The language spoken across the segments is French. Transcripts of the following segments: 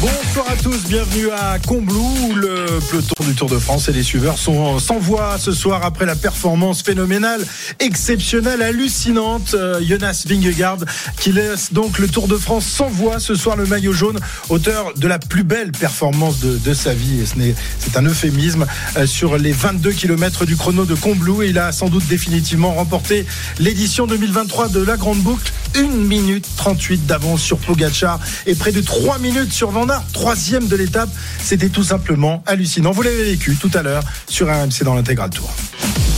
Bonsoir à tous, bienvenue à Combloux le peloton du Tour de France et les suiveurs sont sans voix ce soir après la performance phénoménale, exceptionnelle, hallucinante. Euh, Jonas Vingegaard qui laisse donc le Tour de France sans voix ce soir le maillot jaune, auteur de la plus belle performance de, sa vie et c'est un euphémisme euh, sur les 22 km du chrono de Combloux et il a sans doute définitivement remporté l'édition 2023 de la Grande Boucle. 1 minute 38 d'avance sur Pogacar et près de 3 minutes sur Van troisième de l'étape. C'était tout simplement hallucinant. Vous l'avez vécu tout à l'heure sur RMC dans l'intégral tour.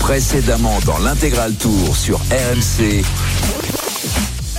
Précédemment dans l'intégral tour sur RMC.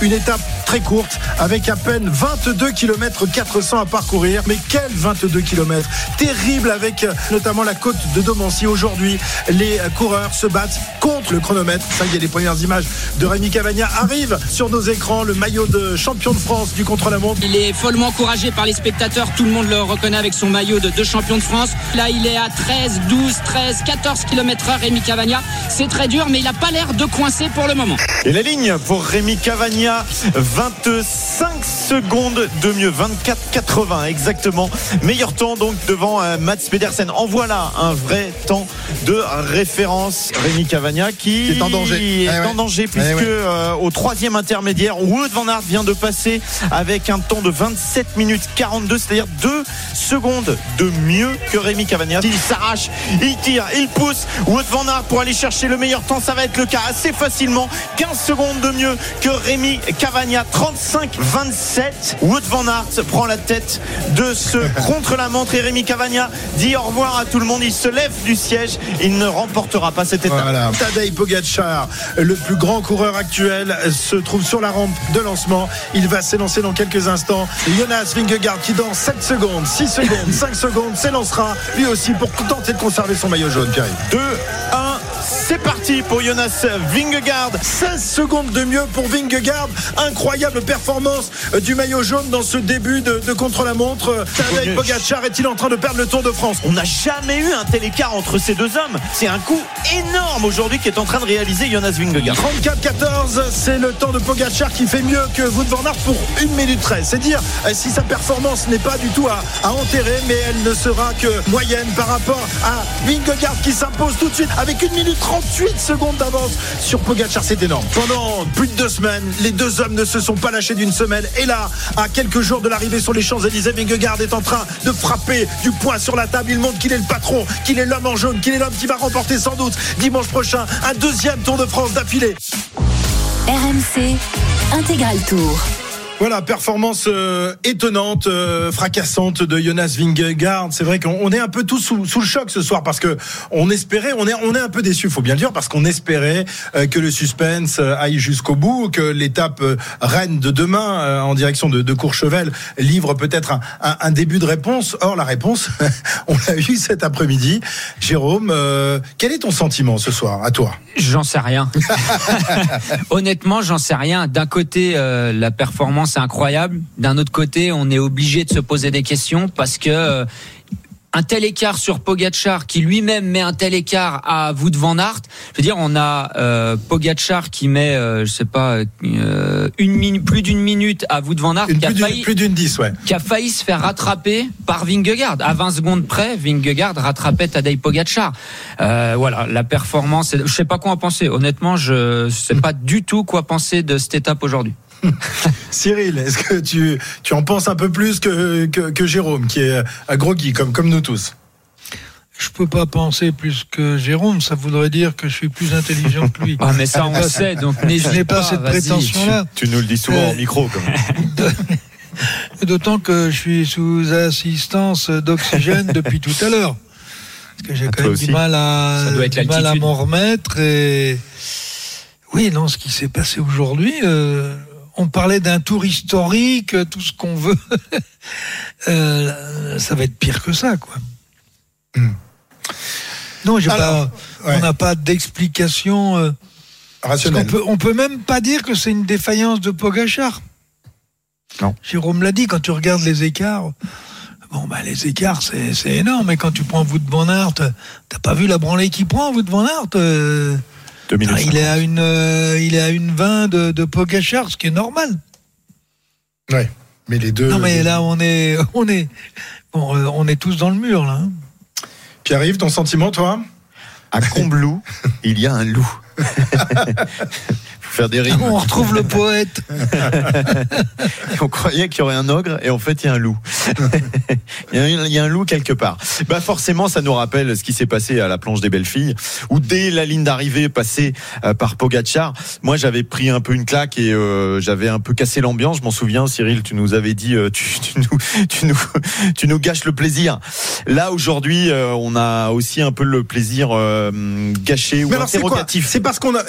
Une étape très courte avec à peine 22 km 400 à parcourir. Mais quel 22 km Terrible avec euh, notamment la côte de Domancy. Aujourd'hui, les coureurs se battent contre le chronomètre. Ça y est, les premières images de Rémi Cavagna arrivent sur nos écrans. Le maillot de champion de France du contre-la-montre. Il est follement encouragé par les spectateurs. Tout le monde le reconnaît avec son maillot de, de champion de France. Là, il est à 13, 12, 13, 14 km heure, Rémi Cavagna. C'est très dur, mais il n'a pas l'air de coincer pour le moment. Et la ligne pour Rémi Cavagna, 25 secondes de mieux, 24,80 exactement. Meilleur temps donc devant euh, Mats Pedersen. En voilà un vrai temps de référence. Rémi Cavagna qui Est en danger. est ouais. en danger puisque Eh ouais. euh, au troisième intermédiaire, Wood van Aert vient de passer avec un temps de 27 minutes 42, c'est-à-dire 2 secondes de mieux que Rémi Cavagna. Il s'arrache, il tire, il pousse. Wood van Aert pour aller chercher le meilleur temps, ça va être le cas assez facilement. 15 secondes de mieux que Rémi Cavagna, 35-27. Wood van Aert prend la tête de ce contre-la-montre et Rémi Cavagna dit au revoir à tout le monde. Il se lève du siège, il ne remportera pas cette étape. Voilà. Tadej Pogacar, le plus grand coureur actuel, se trouve sur la rampe de lancement. Il va s'élancer dans quelques instants. Jonas Vingegaard qui dans 7 secondes, 6 secondes, 5 secondes s'élancera lui aussi pour tenter de conserver son maillot jaune, Pierre. 2, 1, c'est parti pour Jonas Vingegaard. 16 secondes de mieux pour Vingegaard. Incroyable performance euh, du maillot jaune dans ce début de, de contre-la-montre. Euh, Tadej. Pogacar est-il en train de perdre le Tour de France? On n'a jamais eu un tel écart entre ces deux hommes. C'est un coup énorme aujourd'hui qui est en train de réaliser Jonas Vingegaard. 34-14, c'est le temps de Pogacar qui fait mieux que Wout van Aert pour 1 minute 13. C'est dire euh, si sa performance n'est pas du tout à, à enterrer, mais elle ne sera que moyenne par rapport à Vingegaard qui s'impose tout de suite avec 1 minute 38 secondes d'avance sur Pogacar. C'est énorme. Pendant plus de deux semaines, les deux hommes ne se sont pas lâchés d'une semelle. Et là, à quelques jours de l'arrivée sur les Champs-Élysées, Vingegaard est en train de frapper du poing sur la table. Il montre qu'il est le patron, qu'il est l'homme en jaune, qu'il est l'homme qui va remporter sans doute dimanche prochain un deuxième Tour de France d'affilée. RMC, intégral tour. Voilà, performance euh, étonnante, euh, fracassante de Jonas Vingegaard. C'est vrai qu'on on est un peu tous sous, le choc ce soir parce que on espérait, on est, on est un peu déçu, faut bien le dire, parce qu'on espérait euh, que le suspense aille jusqu'au bout, que l'étape reine de demain en direction de, Courchevel livre peut-être un, un- début de réponse. Or, la réponse, on l'a eu cet après-midi. Jérôme, quel est ton sentiment ce soir, à toi? J'en sais rien. Honnêtement, j'en sais rien. D'un côté, la performance est incroyable. D'un autre côté, on est obligé de se poser des questions parce que euh, un tel écart sur Pogachar qui lui-même met un tel écart à Wout van Aert. Je veux dire, on a euh, Pogachar qui met, euh, je sais pas, euh, une minute, plus d'une minute à Wout van Aert Une qui a plus d'une- failli plus 10, ouais. qui a failli se faire rattraper par Vingegaard. À 20 secondes près, Vingegaard rattrapait Tadej Pogacar. Euh, voilà, la performance, je sais pas quoi en penser. Honnêtement, je sais pas du tout quoi penser de cette étape aujourd'hui. Cyril, est-ce que tu, tu en penses un peu plus que, que, que Jérôme, qui est euh, groggy, comme, comme nous tous? Je peux pas penser plus que Jérôme, ça voudrait dire que je suis plus intelligent que lui. Ah, mais ça, on le sait, donc Je n'hésite n'ai pas. pas cette prétention-là. Tu nous le dis souvent Euh, en micro quand même. D'autant que je suis sous assistance d'oxygène depuis tout à l'heure. Parce que j'ai Ah, quand même du mal à, du mal à m'en remettre. Et oui, non, ce qui s'est passé aujourd'hui, euh, on parlait d'un tour historique, tout ce qu'on veut. Euh, ça va être pire que ça, quoi. Non, Alors, pas, ouais. on n'a pas d'explication. euh, parce Rationnel. qu'on peut, on peut même pas dire que c'est une défaillance de Pogachar. Non. Jérôme l'a dit, quand tu regardes les écarts, Bon, bah, les écarts, c'est c'est énorme. Et quand tu prends Wout van Aert, t'as pas vu la branlée qu'il prend, Wout van Aert euh, Ah, il, est à une, euh, il est à une 20 de, de Pogacar, ce qui est normal. Ouais. Mais les deux. non, mais là, on est, on est, bon, euh, on est tous dans le mur, là. hein. Pierre-Yves, ton sentiment, toi? À Combloux, il y a un loup. Faut faire des rimes. On retrouve le poète. On croyait qu'il y aurait un ogre et en fait il y a un loup. il, y a un, il y a un loup quelque part. Bah forcément ça nous rappelle ce qui s'est passé à la planche des belles filles où dès la ligne d'arrivée passée euh, par Pogachar, moi j'avais pris un peu une claque et euh, j'avais un peu cassé l'ambiance. Je m'en souviens Cyril, tu nous avais dit euh, tu, tu nous tu nous tu nous gâches le plaisir. Là aujourd'hui euh, on a aussi un peu le plaisir gâché ou Mais interrogatif. C'est parce qu'on a.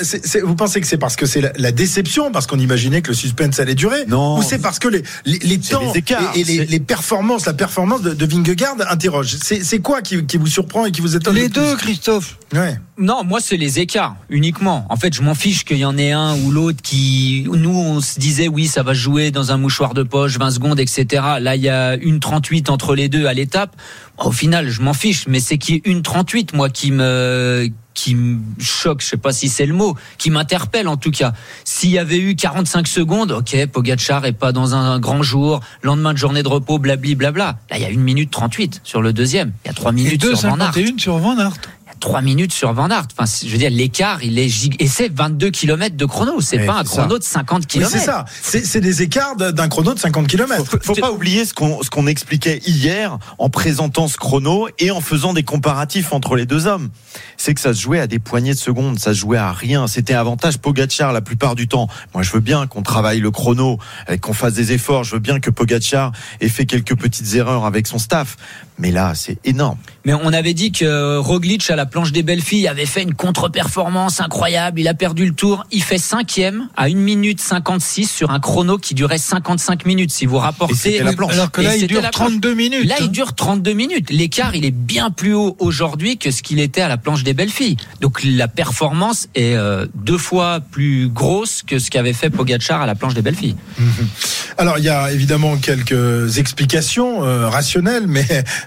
vous pensez que c'est parce que c'est la, la déception, parce qu'on imaginait que le suspense allait durer Non. Ou c'est parce que les, les, temps les écarts, et, et les, performances, la performance de, de Vingegaard interroge C'est quoi qui, qui vous surprend et qui vous étonne Les deux, Christophe. Ouais. Non, moi c'est les écarts uniquement. En fait, je m'en fiche qu'il y en ait un ou l'autre qui. Nous, on se disait oui, ça va jouer dans un mouchoir de poche, 20 secondes, etc. Là, il y a une 38 entre les deux à l'étape. Au final, je m'en fiche, mais c'est qu'il y ait une 38, moi, qui me qui me choque, je sais pas si c'est le mot, qui m'interpelle en tout cas. S'il y avait eu 45 secondes, ok, Pogacar est pas dans un grand jour, lendemain de journée de repos, blabli blabla. Là, il y a une minute 38 sur le deuxième. Il y a trois Et minutes sur Van Aert. 2,51 sur Van Aert. Il y a 3 minutes sur Van Aert. Enfin, je veux dire, l'écart, il est gig... Et c'est 22 km de chrono. C'est Ouais, pas un ça. chrono de 50 Mais km. c'est ça. C'est c'est des écarts d'un chrono de 50 km. Faut, faut pas oublier ce qu'on ce qu'on expliquait hier en présentant ce chrono et en faisant des comparatifs entre les deux hommes. C'est que ça se jouait à des poignées de secondes, ça se jouait à rien. C'était avantage Pogachar la plupart du temps. Moi, je veux bien qu'on travaille le chrono, et qu'on fasse des efforts. Je veux bien que Pogachar ait fait quelques petites erreurs avec son staff. Mais là, c'est énorme. Mais on avait dit que Roglic à la planche des belles filles avait fait une contre-performance incroyable. Il a perdu le tour. Il fait cinquième à 1 minute 56 sur un chrono qui durait 55 minutes. Si vous rapportez. Et c'était la planche. Alors que Et là, il dure la planche. 32 minutes. Là, hein. il dure 32 minutes. L'écart, il est bien plus haut aujourd'hui que ce qu'il était à la planche des belles filles. Donc la performance est euh, deux fois plus grosse que ce qu'avait fait Pogacar à la planche des belles filles. Alors, il y a évidemment quelques explications euh, rationnelles, mais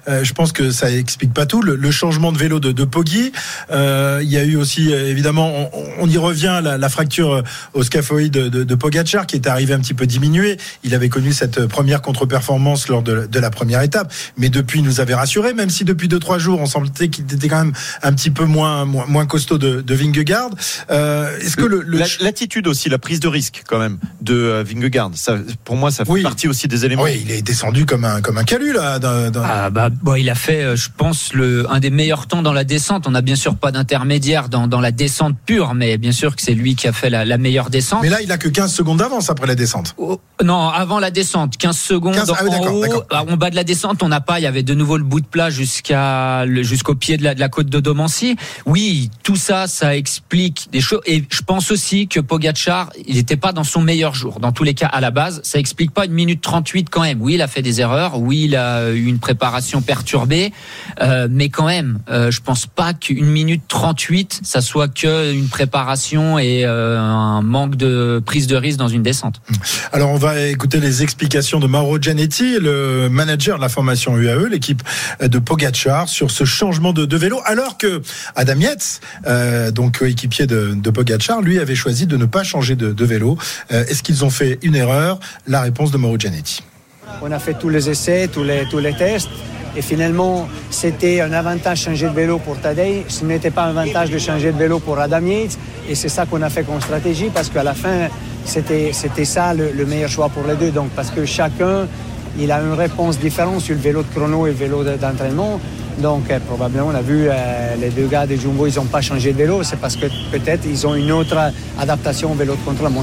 euh, je pense que ça explique pas tout. Le, le changement de vélo de, de Poggi, euh, il y a eu aussi, euh, évidemment, on, on y revient, la, la fracture euh, au scaphoïde de, de, de Pogacar, qui est arrivé un petit peu diminué. Il avait connu cette première contre-performance lors de, de la première étape, mais depuis, il nous avait rassuré, même si depuis deux trois jours, on sentait qu'il était quand même un petit peu moins moins, moins costaud de, de Vingegaard. Euh, Est-ce que le, le La- L'attitude aussi, la prise de risque quand même de Vingegaard. Ça, pour moi, ça fait Oui. partie aussi des éléments. oui, il est descendu comme un comme un calu là. dans- dans- Ah bah bon, il a fait, euh, je pense, le un des meilleurs temps dans la descente. On n'a bien sûr pas d'intermédiaire dans, dans la descente pure, mais bien sûr que c'est lui qui a fait la, la meilleure descente. Mais là, il a que 15 secondes d'avance après la descente. Oh, non, avant la descente, 15 secondes 15, ah oui, en haut. Ah, En bas de la descente, on n'a pas. Il y avait de nouveau le bout de plat jusqu'à jusqu'au pied de la, de la côte de Domancy. Oui, tout ça, ça explique des choses. Et je pense aussi que Pogacar, il n'était pas dans son meilleur jour. Dans tous les cas, à la base, ça explique pas une minute 38 quand même. Oui, il a fait des erreurs. Oui, il a eu une préparation perturbée. Euh, mais quand même, euh, je pense pas qu'une minute 38, ça soit que une préparation et euh, un manque de prise de risque dans une descente. Alors, on va écouter les explications de Mauro Gianetti, le manager de la formation UAE, l'équipe de Pogacar, sur ce changement de, vélo, alors que Adam Yates, euh, donc coéquipier de, de Pogacar, lui avait choisi de ne pas changer de, vélo. Est-ce qu'ils ont fait une erreur? La réponse de Mauro Gianetti. On a fait tous les essais, tous les, tests. Et finalement, c'était un avantage de changer de vélo pour Tadej. Ce n'était pas un avantage de changer de vélo pour Adam Yates. Et c'est ça qu'on a fait comme stratégie parce qu'à la fin, c'était, c'était ça le, le meilleur choix pour les deux. Donc, parce que chacun, il a une réponse différente sur le vélo de chrono et le vélo de- d'entraînement. Donc, euh, probablement, on a vu euh, les deux gars de Jumbo, ils n'ont pas changé de vélo. C'est parce que peut-être ils ont une autre adaptation au vélo de contrôle. Bon,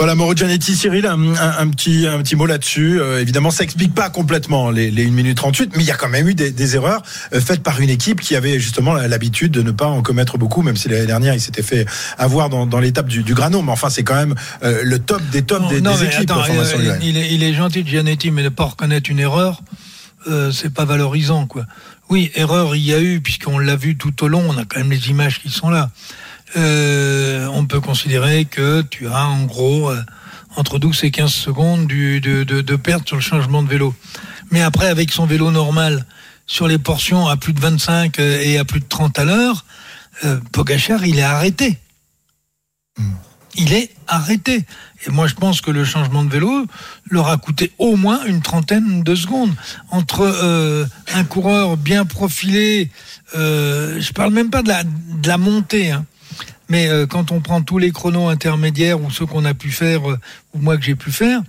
Voilà, Mauro Gianetti, Cyril, un, un- un petit, un petit mot là-dessus. Euh, évidemment, ça explique pas complètement les, les 1 minute 38, mais il y a quand même eu des, des erreurs euh, faites par une équipe qui avait justement l'habitude de ne pas en commettre beaucoup, même si l'année dernière, il s'était fait avoir dans, dans l'étape du, du Grano. Mais enfin, c'est quand même euh, le top des tops des, non, des équipes. attends, euh, il, est, il est gentil, Gianetti, mais ne pas reconnaître une erreur, euh, c'est pas valorisant, quoi. Oui, erreur, il y a eu, puisqu'on l'a vu tout au long, on a quand même les images qui sont là. Euh, on peut considérer que tu as en gros euh, entre 12 et 15 secondes de, perte sur le changement de vélo. Mais après, avec son vélo normal, sur les portions à plus de 25 euh, et à plus de 30 à l'heure, euh, Pogachar, il est arrêté. Il est arrêté. Et moi, je pense que le changement de vélo leur a coûté au moins une trentaine de secondes. Entre un coureur bien profilé, euh, je parle même pas de la, de la montée, hein, mais euh, quand on prend tous les chronos intermédiaires ou ceux qu'on a pu faire, euh, ou moi que j'ai pu faire,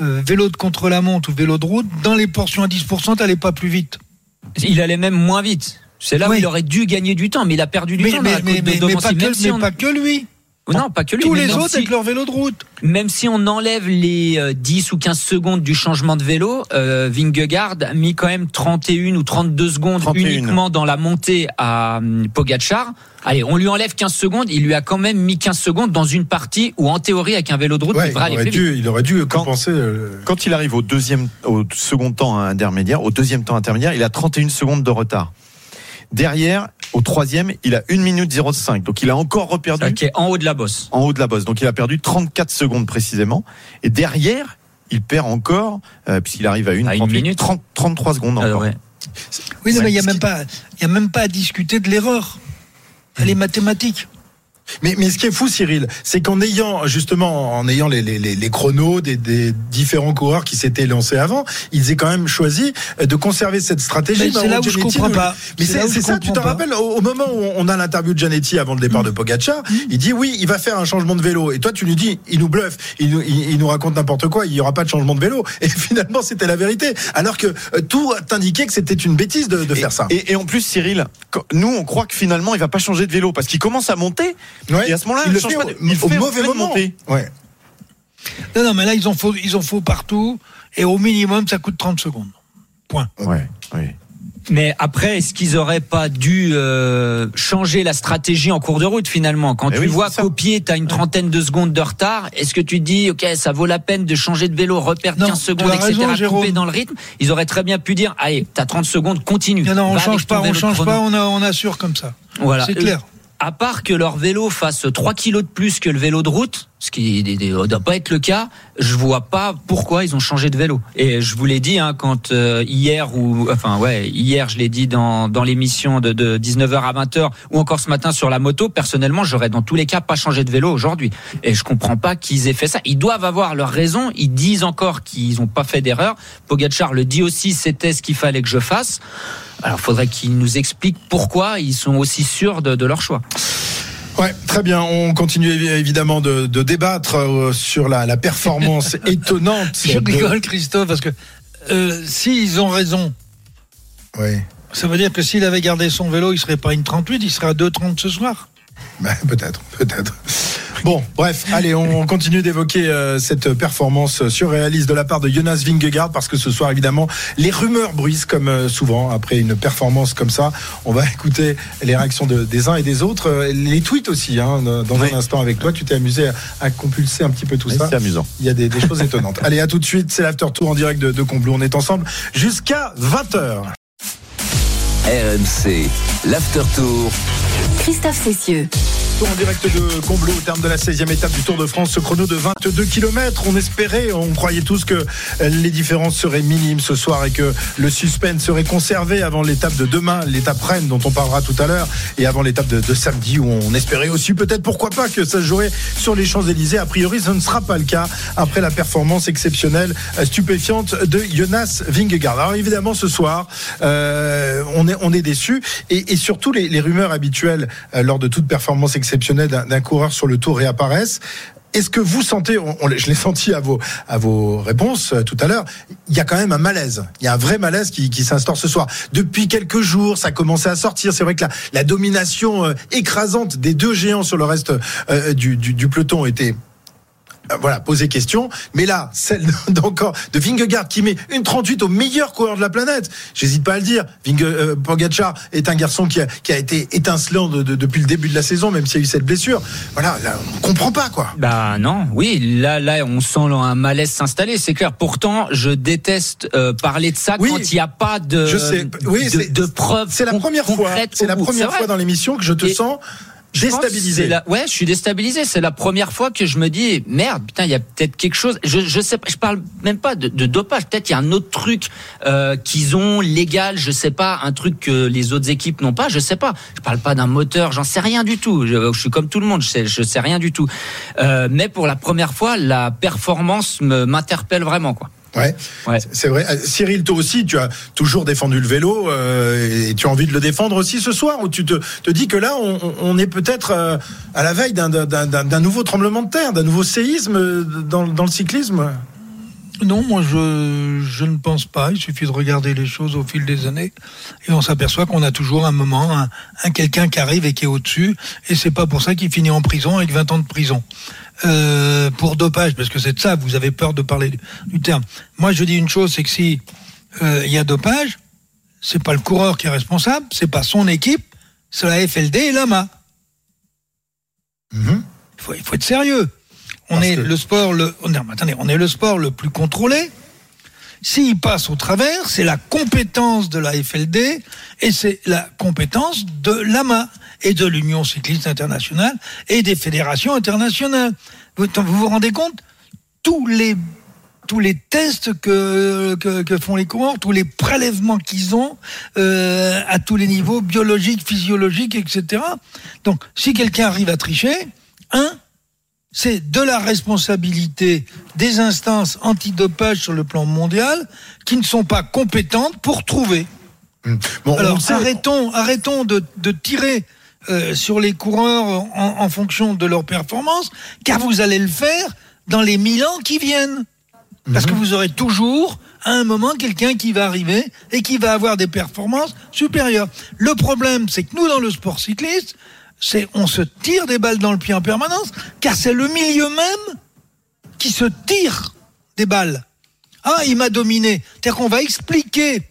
euh, vélo de contre-la-montre ou vélo de route, dans les portions à 10%, t'allais pas plus vite. Il allait même moins vite. C'est là où il aurait dû gagner du temps, mais il a perdu du Mais, temps. mais, dans la mais, côte de mais- mais Domancy, pas, même que, si mais on- pas que lui. Non, pas que lui. Tous les autres si- avec leur vélo de route. Même si on enlève les euh, 10 ou 15 secondes du changement de vélo, euh, Vingegaard a mis quand même 31 ou 32 secondes 31. uniquement dans la montée à hum, Pogacar. Allez, on lui enlève 15 secondes, il lui a quand même mis 15 secondes dans une partie où en théorie avec un vélo de route, Ouais, il il, devrait aller aurait dû, il aurait dû Quand- compenser. euh, Quand il arrive au deuxième, au second temps intermédiaire, au deuxième temps intermédiaire, il a 31 secondes de retard. Derrière, au troisième, il a 1 minute 05. Donc il a encore reperdu qui est en haut de la bosse. en haut de la bosse. Donc il a perdu 34 secondes précisément. Et derrière, il perd encore, euh, puisqu'il arrive à 1 À une minute. 30, 33 secondes Euh, encore. ouais. Oui, non, mais il n'y a ce même qui- pas, il y a même pas à discuter de l'erreur. Elle est mathématique. Mais, mais ce qui est fou, Cyril, c'est qu'en ayant justement en ayant les, les, les, chronos des, des différents coureurs qui s'étaient lancés avant, ils aient quand même choisi euh, de conserver cette stratégie. Mais c'est là où je comprends pas. Mais C'est ça, tu comprends te pas. rappelles au, au moment où on a l'interview de Giannetti avant le départ de Pogacar, il dit oui, il va faire un changement de vélo. Et toi, tu lui dis, il nous bluffe, il nous, il, il nous raconte n'importe quoi, il y aura pas de changement de vélo. Et finalement, c'était la vérité. Alors que euh, tout t'indiquait que c'était une bêtise de, de Et, faire ça. et, et en plus, Cyril, nous, on croit que finalement, il va pas changer de vélo parce qu'il commence à monter. Ouais. Et à ce moment-là, il le change fait pas au, de- il au fait mauvais moment. monter. Ouais. Non, non, mais là, ils en faut, ils en faut partout. Et au minimum, ça coûte 30 secondes. Point. Ouais, ouais. Mais après, est-ce qu'ils auraient pas dû euh, changer la stratégie en cours de route finalement? Quand Eh tu oui, vois copier, tu as une trentaine de secondes de retard. Est-ce que tu te dis, ok, ça vaut la peine de changer de vélo, Non, 15 tu secondes, as etc., raison, couper dans le rythme? Ils auraient très bien pu dire, allez, t'as 30 secondes, continue. Non, non, on change pas, on change pas, on, a- on assure comme ça. Voilà. C'est clair. À part que leur vélo fasse 3 kilos de plus que le vélo de route, ce qui ne doit pas être le cas, je vois pas pourquoi ils ont changé de vélo. Et je vous l'ai dit hein, quand euh, hier ou enfin ouais hier je l'ai dit dans dans l'émission de, de 19h à 20h ou encore ce matin sur la moto. Personnellement, j'aurais dans tous les cas pas changé de vélo aujourd'hui. Et je comprends pas qu'ils aient fait ça. Ils doivent avoir leur raison. Ils disent encore qu'ils ont pas fait d'erreur. Pogacar le dit aussi. C'était ce qu'il fallait que je fasse. Alors, faudrait qu'ils nous expliquent pourquoi ils sont aussi sûrs de, de leur choix. Ouais, très bien. On continue évi- évidemment de, de débattre euh, sur la, la performance étonnante. Je de- rigole, Christophe, parce que euh, s'ils ont raison, Ouais, ça veut dire que s'il avait gardé son vélo, il serait pas à une 38, il serait à 2,30 ce soir. bah, peut-être, peut-être. Bon, bref, allez, on continue d'évoquer euh, cette performance surréaliste de la part de Jonas Vingegaard parce que ce soir, évidemment, les rumeurs bruissent comme euh, souvent après une performance comme ça. On va écouter les réactions de- des uns et des autres, euh, les tweets aussi. Hein, dans Oui. un instant avec toi, tu t'es amusé à, à compulser un petit peu tout ça. C'est amusant. Il y a des, des choses étonnantes. Allez, à tout de suite. C'est l'after tour en direct de, de Combloux. On est ensemble jusqu'à 20h. RMC, l'after tour. Christophe Cessieux. Tour en direct de Combloux au terme de la 16e étape du Tour de France, ce chrono de 22 km. On espérait, on croyait tous que les différences seraient minimes ce soir et que le suspense serait conservé avant l'étape de demain, l'étape Rennes dont on parlera tout à l'heure, et avant l'étape de, de samedi où on espérait aussi peut-être pourquoi pas que ça se jouerait sur les Champs-Élysées. A priori, ce ne sera pas le cas après la performance exceptionnelle, stupéfiante de Jonas Vingegaard. Alors évidemment, ce soir, euh, on est on est déçu et, et surtout les, les rumeurs habituelles euh, lors de toute performance exceptionnelle d'un coureur sur le Tour réapparaissent. Est-ce que vous sentez, je l'ai senti à vos, à vos réponses euh, tout à l'heure, il y a quand même un malaise. Il y a un vrai malaise qui, s'instaure ce soir. Depuis quelques jours, ça commençait à sortir. C'est vrai que la, domination euh, écrasante des deux géants sur le reste euh, du, du, du peloton était voilà, poser question. Mais là, celle d'encore de Vingegaard qui met une 38 au meilleur coureur de la planète. J'hésite pas à le dire. Vinge, euh, Pogacar est un garçon qui a, qui a été étincelant de- de- depuis le début de la saison, même s'il y a eu cette blessure. Voilà, là, on comprend pas quoi. Bah non, oui, là, là, on sent un malaise s'installer, c'est clair. Pourtant, je déteste euh, parler de ça Oui, quand il n'y a pas de, je sais. Oui, de, c'est- de preuves. C'est la première fois. C'est la première fois vrai. dans l'émission que je te Et- sens Déstabilisé. la- Ouais, je suis déstabilisé. C'est la première fois que je me dis merde, putain, il y a peut-être quelque chose. Je, je sais pas, je parle même pas de, de dopage. Peut-être il y a un autre truc euh, qu'ils ont légal, je sais pas, un truc que les autres équipes n'ont pas, je sais pas. Je parle pas d'un moteur, j'en sais rien du tout. Je, je suis comme tout le monde, je sais, je sais rien du tout. Euh, mais pour la première fois, la performance me m'interpelle vraiment quoi. Ouais, Ouais. c'est vrai. Euh, Cyril, toi aussi, tu as toujours défendu le vélo euh, et tu as envie de le défendre aussi ce soir où tu te, te dis que là, on, on est peut-être euh, à la veille d'un- nouveau tremblement de terre, d'un nouveau séisme dans, dans le cyclisme? Non, moi je, je ne pense pas. Il suffit de regarder les choses au fil des années et on s'aperçoit qu'on a toujours un moment, un, un quelqu'un qui arrive et qui est au-dessus. Et c'est pas pour ça qu'il finit en prison avec 20 ans de prison. Euh, pour dopage, parce que c'est de ça, vous avez peur de parler du, du terme. Moi je dis une chose, c'est que si euh, il y a dopage, c'est pas le coureur qui est responsable, c'est pas son équipe, c'est la FLD et l'AMA. Mhm. Il faut, il faut être sérieux. On Parce est que- le sport le on est, attendez, on est le sport le plus contrôlé. S'il passe au travers, c'est la compétence de la FLD et c'est la compétence de l'AMA et de l'Union cycliste internationale et des fédérations internationales. Vous vous, vous rendez compte? Tous les tous les tests que, que, que font les coureurs, tous les prélèvements qu'ils ont euh, à tous les niveaux biologiques, physiologiques, etc. Donc, si quelqu'un arrive à tricher, un, c'est de la responsabilité des instances antidopage sur le plan mondial qui ne sont pas compétentes pour trouver. Bon, on Alors arrêtons, arrêtons de, de tirer euh, sur les coureurs en, en fonction de leur performance, car vous allez le faire dans les mille ans qui viennent. Parce que vous aurez toujours, à un moment, quelqu'un qui va arriver et qui va avoir des performances supérieures. Le problème, c'est que nous, dans le sport cycliste, c'est on se tire des balles dans le pied en permanence, car c'est le milieu même qui se tire des balles. Ah, il m'a dominé. C'est-à-dire qu'on va expliquer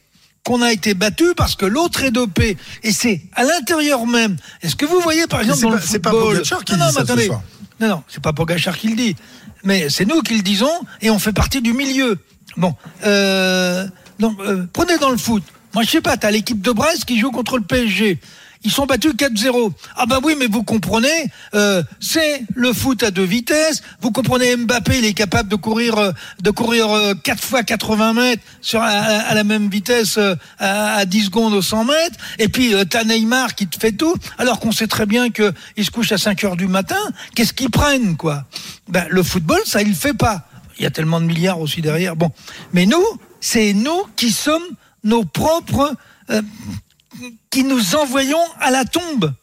qu'on a été battu parce que l'autre est dopé. Et c'est à l'intérieur même. Est-ce que vous voyez, par exemple, dans c'est pas. Pogacar qui non, dit non, ça ce soir. Non, non, c'est pas Pogachar qui le dit. Mais c'est nous qui le disons et on fait partie du milieu. Bon, euh, donc, euh, prenez dans le foot. Moi, je sais pas, t'as l'équipe de Brest qui joue contre le PSG. Ils sont battus 4-0. Ah bah oui, mais vous comprenez, euh, c'est le foot à deux vitesses. Vous comprenez, Mbappé, il est capable de courir, euh, de courir euh, 4 fois 80 mètres sur à, à la même vitesse euh, à, à 10 secondes au 100 mètres. Et puis euh, t'as Neymar qui te fait tout, alors qu'on sait très bien que il se couche à 5 heures du matin. Qu'est-ce qu'ils prennent, quoi? Ben le football, ça il le fait pas. Il y a tellement de milliards aussi derrière. Bon, mais nous, c'est nous qui sommes nos propres euh, qui nous envoyons à la tombe.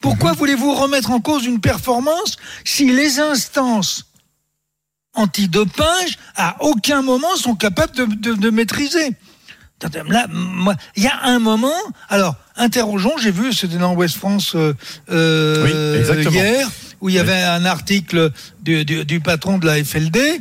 Pourquoi voulez-vous remettre en cause une performance si les instances antidopage à aucun moment sont capables de, de- de maîtriser? Là, il y a un moment. Alors, interrogeons. J'ai vu, c'était dans West France euh, euh, Oui, hier, où il y avait un article du, du- du patron de la FLD.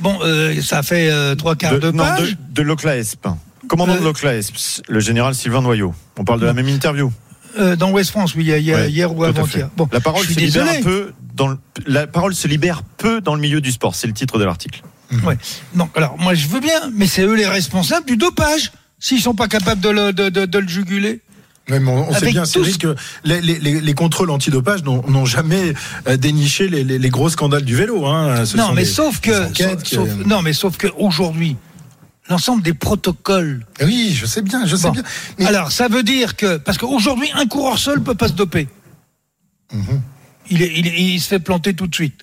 Bon, euh, ça fait euh, trois quarts de, non, page. de, de l'OCLAESP. Commandant Euh, de l'OCLAESP, le général Sylvain Noyau. On parle de la même interview. Euh, dans West France, oui, Ouais, hier ou avant-hier. Bon, la parole se libère un peu dans le, la parole se libère peu dans le milieu du sport. C'est le titre de l'article. Ouais. Donc, alors, moi, je veux bien, mais c'est eux les responsables du dopage, s'ils sont pas capables de le, de, de- de le juguler. On, on sait bien, tout Cyril, ce- que les, les- les- les contrôles antidopage n'ont jamais euh, déniché les, les- les gros scandales du vélo. Hein. Ce non, sont mais des- sauf que, enquêtes sauf- qui- sauf- non, mais sauf que aujourd'hui, l'ensemble des protocoles. Oui, je sais bien, je sais Bon. bien. Mais- Alors, ça veut dire que, parce qu'aujourd'hui, un coureur seul peut pas se doper. Mhm. il, est- il, est- il se fait planter tout de suite.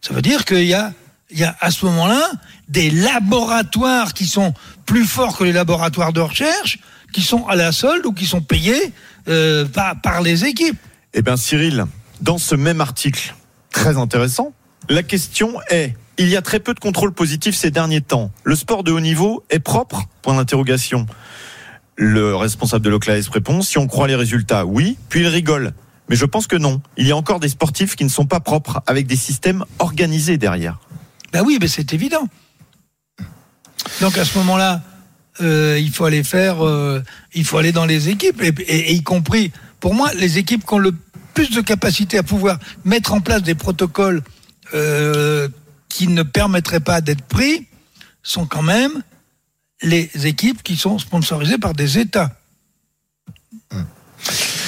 Ça veut dire qu'il y a, il y a à ce moment-là des laboratoires qui sont plus forts que les laboratoires de recherche, qui sont à la solde ou qui sont payés euh, par, par les équipes. Eh bien, Cyril, dans ce même article, très intéressant, la question est il y a très peu de contrôles positifs ces derniers temps. Le sport de haut niveau est propre? Point d'interrogation. Le responsable de l'OCLAES répond si on croit les résultats, oui. Puis il rigole. Mais je pense que non. Il y a encore des sportifs qui ne sont pas propres, avec des systèmes organisés derrière. Ben oui, mais c'est évident. Donc à ce moment-là, euh, il faut aller faire, euh, il faut aller dans les équipes, et, y compris, pour moi, les équipes qui ont le plus de capacité à pouvoir mettre en place des protocoles euh, qui ne permettraient pas d'être pris, sont quand même les équipes qui sont sponsorisées par des États.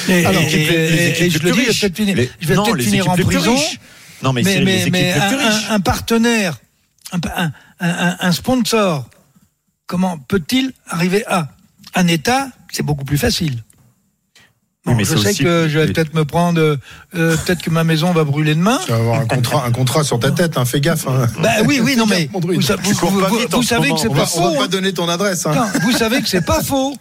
Et, Alors, et- les équipes- et- les et équipes je le vais peut-être finir, Les- je vais non, finir en prison. riches. Non, mais, mais, mais, mais un, un- partenaire, un, un- un- un sponsor, comment peut-il arriver à? Un État C'est beaucoup plus facile. Oui, Bon, mais je sais aussi- que je vais peut-être me prendre, euh, euh, peut-être que ma maison va brûler demain. Tu vas avoir un contrat, un contrat sur ta tête, hein, fais gaffe. Hein. Bah oui, oui, non mais vous, sa- vous- savez que c'est pas va, on va faux. pas hein. donner ton adresse. hein. Non, vous savez que c'est pas faux.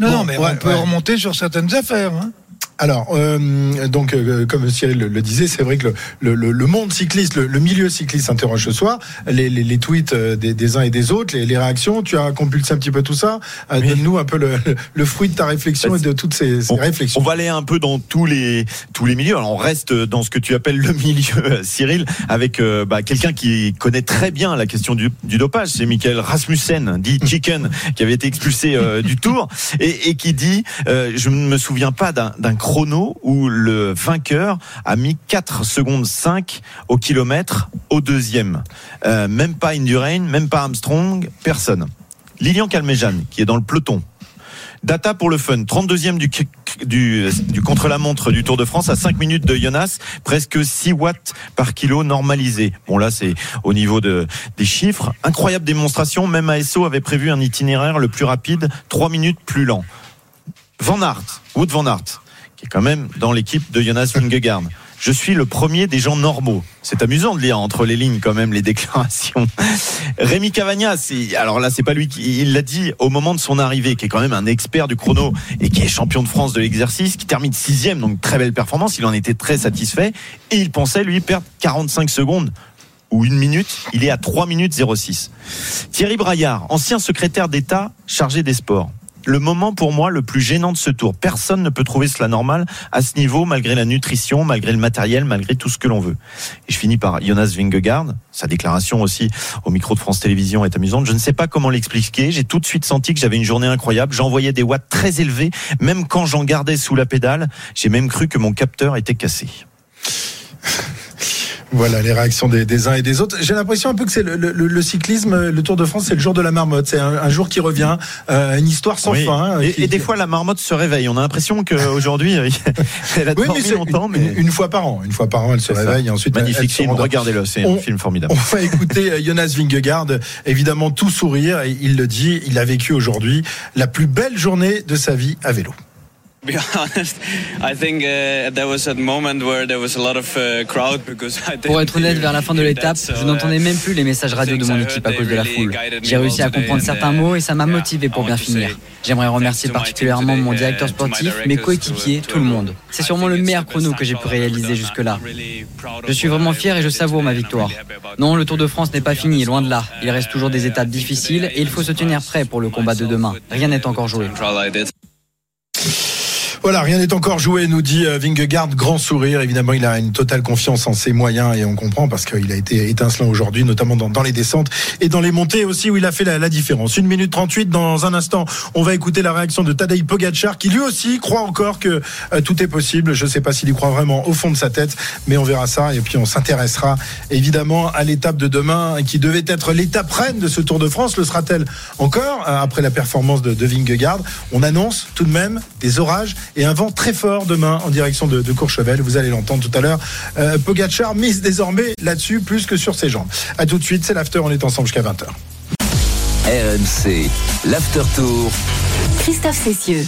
non, non, mais ouais, on peut ouais. remonter sur certaines affaires. hein. Alors, euh, donc, euh, comme Cyril le, le disait, c'est vrai que le, le- le- monde cycliste, le, le milieu cycliste s'interroge ce soir. Les, les- les tweets euh, des, des uns et des autres, les, les réactions, tu as compulsé un petit peu tout ça. Euh, Oui. Donne-nous un peu le, le fruit de ta réflexion Bah, et de toutes ces, ces On, réflexions. on va aller un peu dans tous les tous les milieux. Alors on reste dans ce que tu appelles le milieu, euh, Cyril, avec bah, quelqu'un qui connaît très bien la question du, du dopage. C'est Michael Rasmussen, dit Chicken, qui avait été expulsé du Tour et, et qui dit euh, je ne me souviens pas d'un chrono où le vainqueur a mis 4 secondes 5 au kilomètre au deuxième. Euh, même pas Indurain, même pas Armstrong, personne. Lilian Calmejean, qui est dans le peloton, Data pour le fun, 32e du, contre-la-montre du Tour de France à 5 minutes de Jonas, presque 6 watts par kilo normalisé. Bon là c'est au niveau de, des chiffres. Incroyable démonstration, même ASO avait prévu un itinéraire le plus rapide, 3 minutes plus lent. Van Aert, Wood Van Aert, qui est quand même dans l'équipe de Jonas Vingegaard. Je suis le premier des gens normaux. C'est amusant de lire entre les lignes quand même les déclarations. Rémi Cavagna, alors là c'est pas lui qui il l'a dit au moment de son arrivée, qui est quand même un expert du chrono et qui est champion de France de l'exercice, qui termine sixième, donc très belle performance. Il en était très satisfait et il pensait lui perdre 45 secondes ou une minute. Il est à 3 minutes 06. Thierry Braillard, ancien secrétaire d'État chargé des sports. Le moment pour moi le plus gênant de ce tour. Personne ne peut trouver cela normal à ce niveau, malgré la nutrition, malgré le matériel, malgré tout ce que l'on veut. Et je finis par Jonas Vingegaard. Sa déclaration aussi au micro de France Télévisions est amusante. Je ne sais pas comment l'expliquer. J'ai tout de suite senti que j'avais une journée incroyable. J'envoyais des watts très élevés, même quand j'en gardais sous la pédale. J'ai même cru que mon capteur était cassé. Voilà les réactions des, des uns et des autres. J'ai l'impression un peu que c'est le, le- le cyclisme, le Tour de France, c'est le jour de la marmotte. C'est un, un jour qui revient, euh, une histoire sans Oui. fin. hein, et, qui- et des fois, la marmotte se réveille. On a l'impression qu'aujourd'hui, elle a Oui, dormi mais longtemps, mais une fois par an. Une fois par an, elle se réveille et ensuite magnifique film. Regardez-le, c'est On- un film formidable. On va écouter euh, Jonas Vingegaard, évidemment tout sourire, et il le dit, il a vécu aujourd'hui la plus belle journée de sa vie à vélo. be honest, I think uh, there was a moment where there was a lot of uh, crowd because I Pour être honnête, vers la fin de l'étape, je n'entendais uh, même plus les messages radio de mon équipe à cause de la foule. J'ai réussi à comprendre certains mots et ça m'a motivé pour bien finir. J'aimerais remercier particulièrement mon directeur sportif, mes coéquipiers, tout le monde. C'est sûrement le meilleur chrono que j'ai pu réaliser jusque-là. Je suis vraiment fier et je savoure ma victoire. Non, le Tour de France n'est pas fini, loin de là. Il reste toujours des étapes difficiles et il faut se tenir prêt pour le combat de demain. Rien n'est encore joué. Voilà, rien n'est encore joué, nous dit euh, Vingegaard, grand sourire. Évidemment, il a une totale confiance en ses moyens et on comprend parce qu'il a été étincelant aujourd'hui, notamment dans, les descentes et dans les montées aussi où il a fait la, différence. Une minute 38 dans un instant, on va écouter la réaction de Tadej Pogacar qui lui aussi croit encore que euh, tout est possible. Je ne sais pas s'il y croit vraiment au fond de sa tête, mais on verra ça et puis on s'intéressera évidemment à l'étape de demain qui devait être l'étape reine de ce Tour de France. Le sera-t-elle encore euh, après la performance de, de Vingegaard? On annonce tout de même des orages et un vent très fort demain en direction de, de Courchevel. Vous allez l'entendre tout à l'heure. Euh, Pogacar mise désormais là-dessus plus que sur ses jambes. À tout de suite, c'est l'after. On est ensemble jusqu'à 20h. RMC, l'after tour. Christophe Cessieux.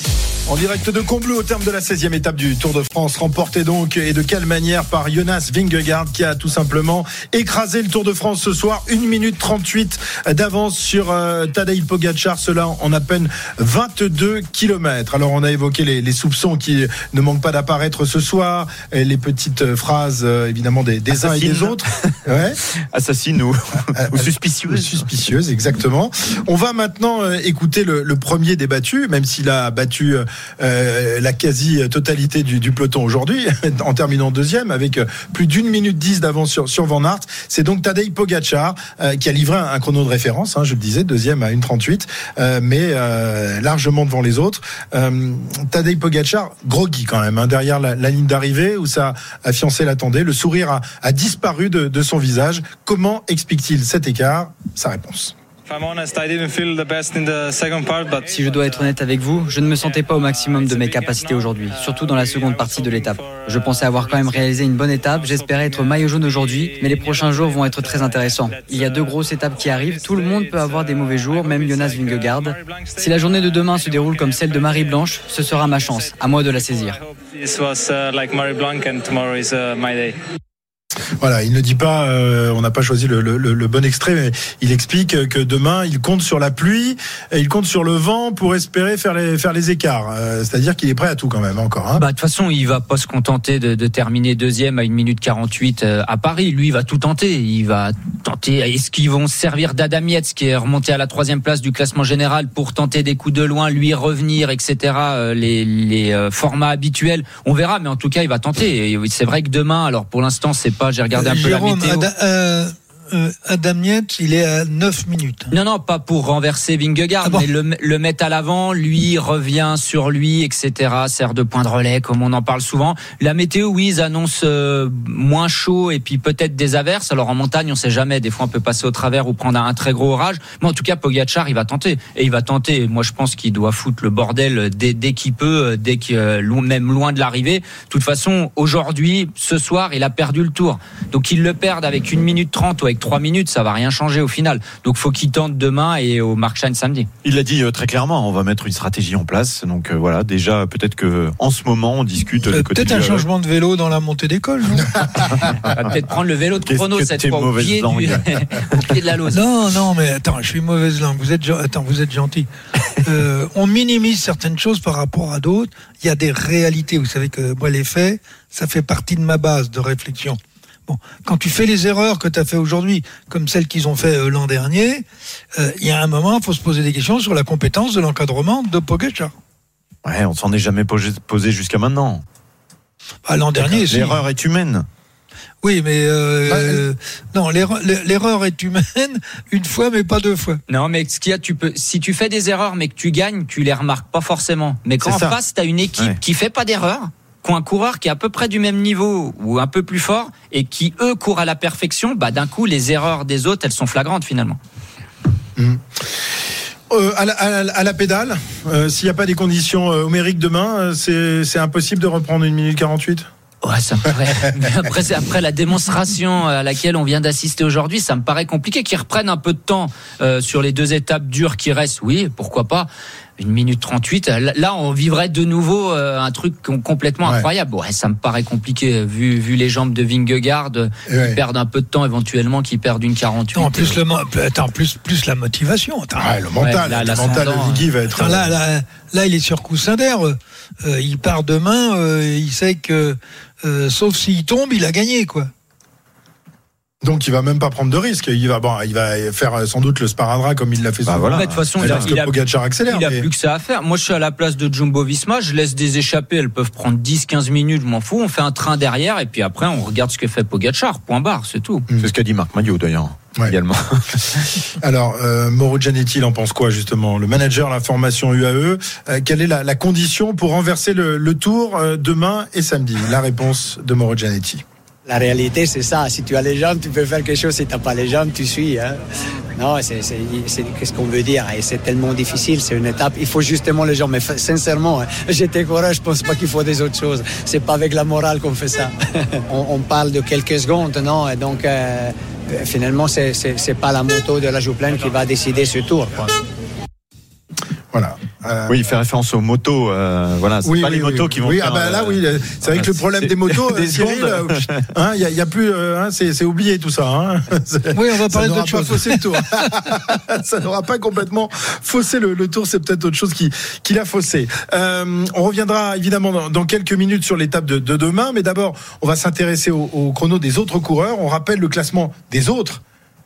En direct de Combloux au terme de la 16e étape du Tour de France, remportée donc et de quelle manière par Jonas Vingegaard qui a tout simplement écrasé le Tour de France ce soir. 1 minute 38 d'avance sur euh, Tadej Pogacar, cela en à peine 22 kilomètres. Alors on a évoqué les, les soupçons qui ne manquent pas d'apparaître ce soir, et les petites euh, phrases euh, évidemment des, des uns et des autres. Ouais. Assassine ou, Euh, ou suspicieuse. Suspicieuse, exactement. On va maintenant euh, écouter le, le premier débattu, même s'il a battu euh, la quasi-totalité du, peloton aujourd'hui, en terminant deuxième, avec euh, plus d'une minute dix d'avance sur, Van Aert. C'est donc Tadej Pogacar euh, qui a livré un, chrono de référence, hein, je le disais, deuxième à 1,38, euh, mais largement devant les autres. Tadej Pogacar, groggy quand même, hein, derrière la, ligne d'arrivée où sa a fiancé l'attendait. Le sourire a, disparu de son visage. Comment explique-t-il cet écart? Sa réponse. Si je dois être honnête avec vous, je ne me sentais pas au maximum de mes capacités aujourd'hui, surtout dans la seconde partie de l'étape. Je pensais avoir quand même réalisé une bonne étape, j'espérais être maillot jaune aujourd'hui, mais les prochains jours vont être très intéressants. Il y a deux grosses étapes qui arrivent, tout le monde peut avoir des mauvais jours, même Jonas Vingegaard. Si la journée de demain se déroule comme celle de Marie Blanche, ce sera ma chance, à moi de la saisir. Voilà, il ne dit pas, euh, on n'a pas choisi le, le, le, bon extrait, mais il explique que demain, il compte sur la pluie, et il compte sur le vent pour espérer faire les, faire les écarts. Euh, C'est-à-dire qu'il est prêt à tout quand même, encore. Hein. Bah, de toute façon, il va pas se contenter de, de terminer deuxième à une minute 48 euh, à Paris. Lui, il va tout tenter. Il va tenter. Est-ce qu'ils vont servir d'Adam Yates, qui est remonté à la troisième place du classement général, pour tenter des coups de loin, lui revenir, etc. Euh, les, les formats habituels, on verra. Mais en tout cas, il va tenter. C'est vrai que demain, alors pour l'instant, c'est pas j'ai regardé un peu la météo. Euh, euh, Adam Yates, il est à 9 minutes. Non, non, pas pour renverser Vingegaard, ah mais le, le, mettre à l'avant, lui revient sur lui, etc. Sert de point de relais, comme on en parle souvent. La météo, oui, ils annoncent euh, moins chaud et puis peut-être des averses. Alors en montagne, on sait jamais. Des fois, on peut passer au travers ou prendre un très gros orage. Mais en tout cas, Pogacar, il va tenter. Et il va tenter. Moi, je pense qu'il doit foutre le bordel dès, dès qu'il peut, dès qu'il, même loin de l'arrivée. De toute façon, aujourd'hui, ce soir, il a perdu le tour. Donc, il le perde avec une minute 30 ou avec 3 minutes, ça va rien changer au final. Donc faut qu'il tente demain et au Markshine samedi. Il l'a dit euh, très clairement, on va mettre une stratégie en place. Donc euh, voilà, déjà peut-être que en ce moment on discute euh, Peut-être un changement de vélo dans la montée d'école. peut-être prendre le vélo de chrono cette fois au pied, du... au pied, de la lose. Non, non, mais attends, je suis mauvaise langue. Vous êtes, attends, vous êtes gentil. on minimise certaines choses par rapport à d'autres. Il y a des réalités. Vous savez que moi les faits, ça fait partie de ma base de réflexion. Bon, quand tu fais les erreurs que tu as fait aujourd'hui, comme celles qu'ils ont fait euh, l'an dernier, euh, il y a un moment, il faut se poser des questions sur la compétence de l'encadrement de Pogacar. Ouais, on s'en est jamais posé, jusqu'à maintenant. Bah, l'an dernier, l'erreur est humaine. Oui, mais euh, bah, non, l'erreur est humaine une fois, mais pas deux fois. Non, mais ce qu'il y a, tu peux, si tu fais des erreurs, mais que tu gagnes, tu les remarques pas forcément. Mais quand en face, tu as une équipe qui fait pas d'erreurs, un coureur qui est à peu près du même niveau ou un peu plus fort et qui eux courent à la perfection, bah d'un coup les erreurs des autres elles sont flagrantes finalement. Mmh. Euh, à, la, pédale, euh, s'il n'y a pas des conditions euh, homériques demain, c'est impossible de reprendre une minute 48 Ouais, ça me paraît. après, après la démonstration à laquelle on vient d'assister aujourd'hui, ça me paraît compliqué qu'ils reprennent un peu de temps sur les deux étapes dures qui restent. Oui, pourquoi pas une minute 38. Là, on vivrait de nouveau euh, un truc complètement incroyable. Ouais, ça me paraît compliqué vu vu les jambes de Vingegaard, qui perdent un peu de temps éventuellement, qui perdent une 48. en plus le attends, plus plus la motivation. le mental, là, le mental de va être. là, là, là, il est sur coussin d'air. Euh, il part demain, euh, il sait que sauf s'il tombe, il a gagné quoi. Donc il va même pas prendre de risque. Il va bon, il va faire sans doute le sparadrap comme il l'a fait. Bah voilà. De toute façon, il a, il a, accélère, il a plus que ça à faire. Moi, je suis à la place de Jumbo Visma. Je laisse des échappées. Elles peuvent prendre 10-15 minutes. Je m'en fous. On fait un train derrière et puis après, on regarde ce que fait Pogacar. Point barre, c'est tout. Mm. C'est ce qu'a dit Marc Madio d'ailleurs. Également. Alors, euh, Mauro Gianetti, il en pense quoi justement? Le manager, la formation UAE, euh, quelle est la, la, condition pour renverser le, le tour euh, demain et samedi? La réponse de Mauro Gianetti. La réalité, c'est ça. Si tu as les jambes, tu peux faire quelque chose. Si tu n'as pas les jambes, tu suis. Hein. Non, c'est qu'est-ce qu'on veut dire Et c'est tellement difficile. C'est une étape. Il faut justement les jambes. Mais sincèrement, hein, j'étais courage. Je pense pas qu'il faut des autres choses. C'est pas avec la morale qu'on fait ça. on, parle de quelques secondes, non? Et donc, euh, finalement, c'est pas la moto de la Jouplaine qui va décider ce tour. Voilà. Euh, oui, il fait référence aux motos. Euh, voilà, c'est pas les motos qui vont. Oui, ah bah là, oui, c'est vrai que le problème des motos, des Cyril, il hein, y, a plus, hein, c'est oublié tout ça. Hein. Oui, on va parler de pas faussé le tour. ça n'aura pas complètement faussé le, le tour. C'est peut-être autre chose qui, qui l'a faussé. Euh, on reviendra évidemment dans, dans quelques minutes sur l'étape de, de, demain, mais d'abord, on va s'intéresser au, au chrono des autres coureurs. On rappelle le classement des autres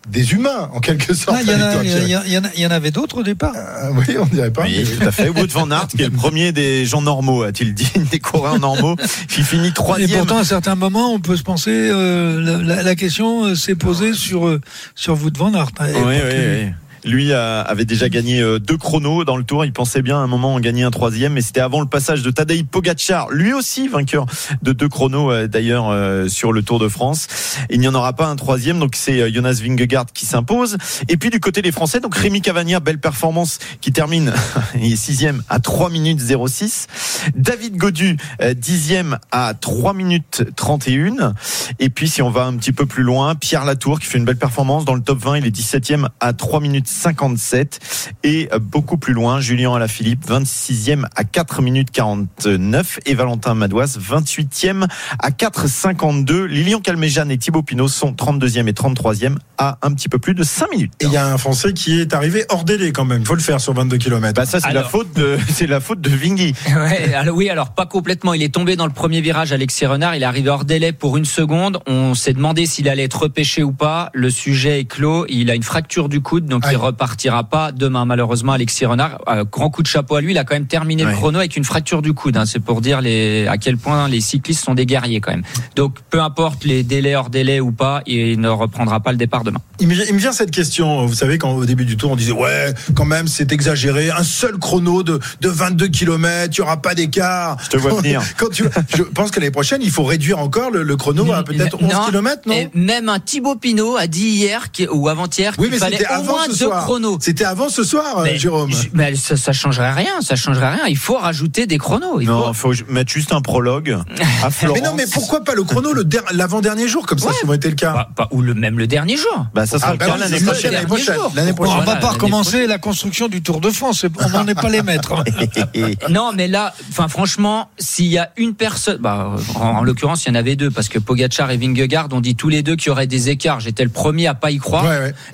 des humains, en quelque sorte. Il y, en avait d'autres au départ. Euh, oui, on dirait pas. Oui, tout à fait. Wood van Aert, qui est le premier des gens normaux, a-t-il dit, des coureurs normaux, qui finit troisième. Et pourtant, à certains moments, on peut se penser, euh, la, question euh, s'est posée sur, sur Wood van Aert. Oui, oui, oui. Lui avait déjà gagné deux chronos dans le tour. Il pensait bien à un moment en gagner un troisième, mais c'était avant le passage de Tadej Pogacar, lui aussi vainqueur de deux chronos d'ailleurs sur le Tour de France. Il n'y en aura pas un troisième, donc c'est Jonas Vingegaard qui s'impose. Et puis du côté des Français, donc Rémi Cavagna, belle performance qui termine il est sixième à 3 minutes 06. David Godu, dixième à 3 minutes 31. Et puis si on va un petit peu plus loin, Pierre Latour qui fait une belle performance dans le top 20, il est 17e à 3 minutes 57 et beaucoup plus loin, Julien Alaphilippe 26e à 4 minutes 49 et Valentin Madouas 28e à 4,52. Lilian Calmejane et Thibaut Pinot sont 32e et 33e à un petit peu plus de 5 minutes. Et il y a un Français qui est arrivé hors délai quand même, il faut le faire sur 22 km. Bah ça c'est la faute de c'est la faute de Vingy. Ouais, alors, oui, alors pas complètement, il est tombé dans le premier virage Alexis Renard, il est arrivé hors délai pour une seconde, on s'est demandé s'il allait être repêché ou pas, le sujet est clos, il a une fracture du coude donc il repartira pas demain malheureusement Alexis Renard. Euh, grand coup de chapeau à lui, il a quand même terminé le chrono avec une fracture du coude, hein. c'est pour dire les, à quel point les cyclistes sont des guerriers quand même. Donc peu importe les délais hors délai ou pas, il ne reprendra pas le départ demain. Il me, vient cette question, vous savez quand au début du tour on disait ouais quand même c'est exagéré, un seul chrono de, de 22 km, il n'y aura pas d'écart. Je te vois venir. Quand tu, je pense que l'année prochaine il faut réduire encore le, chrono à peut-être 11 km, non Même un Thibaut Pinot a dit hier ou avant-hier qu'il fallait au moins deux chronos. C'était avant ce soir, euh, Jérôme. Mais ça, ça changerait rien, ça changerait rien. Il faut rajouter des chronos. Il non, faut... faut mettre juste un prologue à Florence. Mais non, mais pourquoi pas le chrono l'avant-dernier jour comme ça, ça aurait été le cas Ou le, même le dernier jour. Bah, ça sera ah, le bah cas l'année prochaine. L'année prochaine. On ne va pas recommencer la construction du Tour de France. On n'en est pas les maîtres. non, mais là, enfin, franchement, s'il y a une personne, bah, en, l'occurrence, il y en avait deux parce que Pogachar et Vingegaard ont dit tous les deux qu'il y aurait des écarts. J'étais le premier à pas y croire.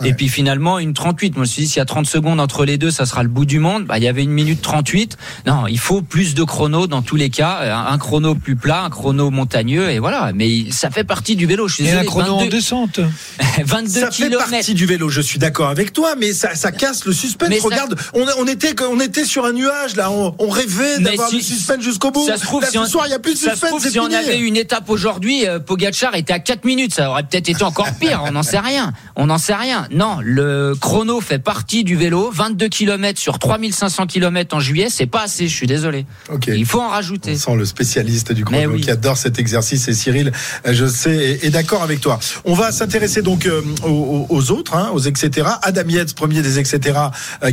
Et puis finalement, une 38. Moi, je me suis dit, s'il y a 30 secondes entre les deux, ça sera le bout du monde. Bah, il y avait une minute 38. Non, il faut plus de chrono dans tous les cas. Un, chrono plus plat, un chrono montagneux, et voilà. Mais ça fait partie du vélo. Je suis et un chrono en descente. 22 ça fait partie du vélo. Je suis d'accord avec toi, mais ça, ça casse le suspense. Regarde, on, on, était, on était sur un nuage là. On, on rêvait d'avoir le suspense jusqu'au bout. Ça se trouve, ce soir, il y a plus de suspense. Ça se trouve, si on avait une étape aujourd'hui, euh, Pogachar était à 4 minutes. Ça aurait peut-être été encore pire. On n'en sait rien. On n'en sait rien. Non, le chrono fait partie du vélo. 22 km sur 3500 km en juillet, c'est pas assez. Je suis désolé. Il faut en rajouter. On sent le spécialiste du chrono qui adore cet exercice. Et Cyril, euh, je sais, est, d'accord avec toi. On va s'intéresser donc euh, aux, autres, hein, aux etc. Adam Yates, premier des etc.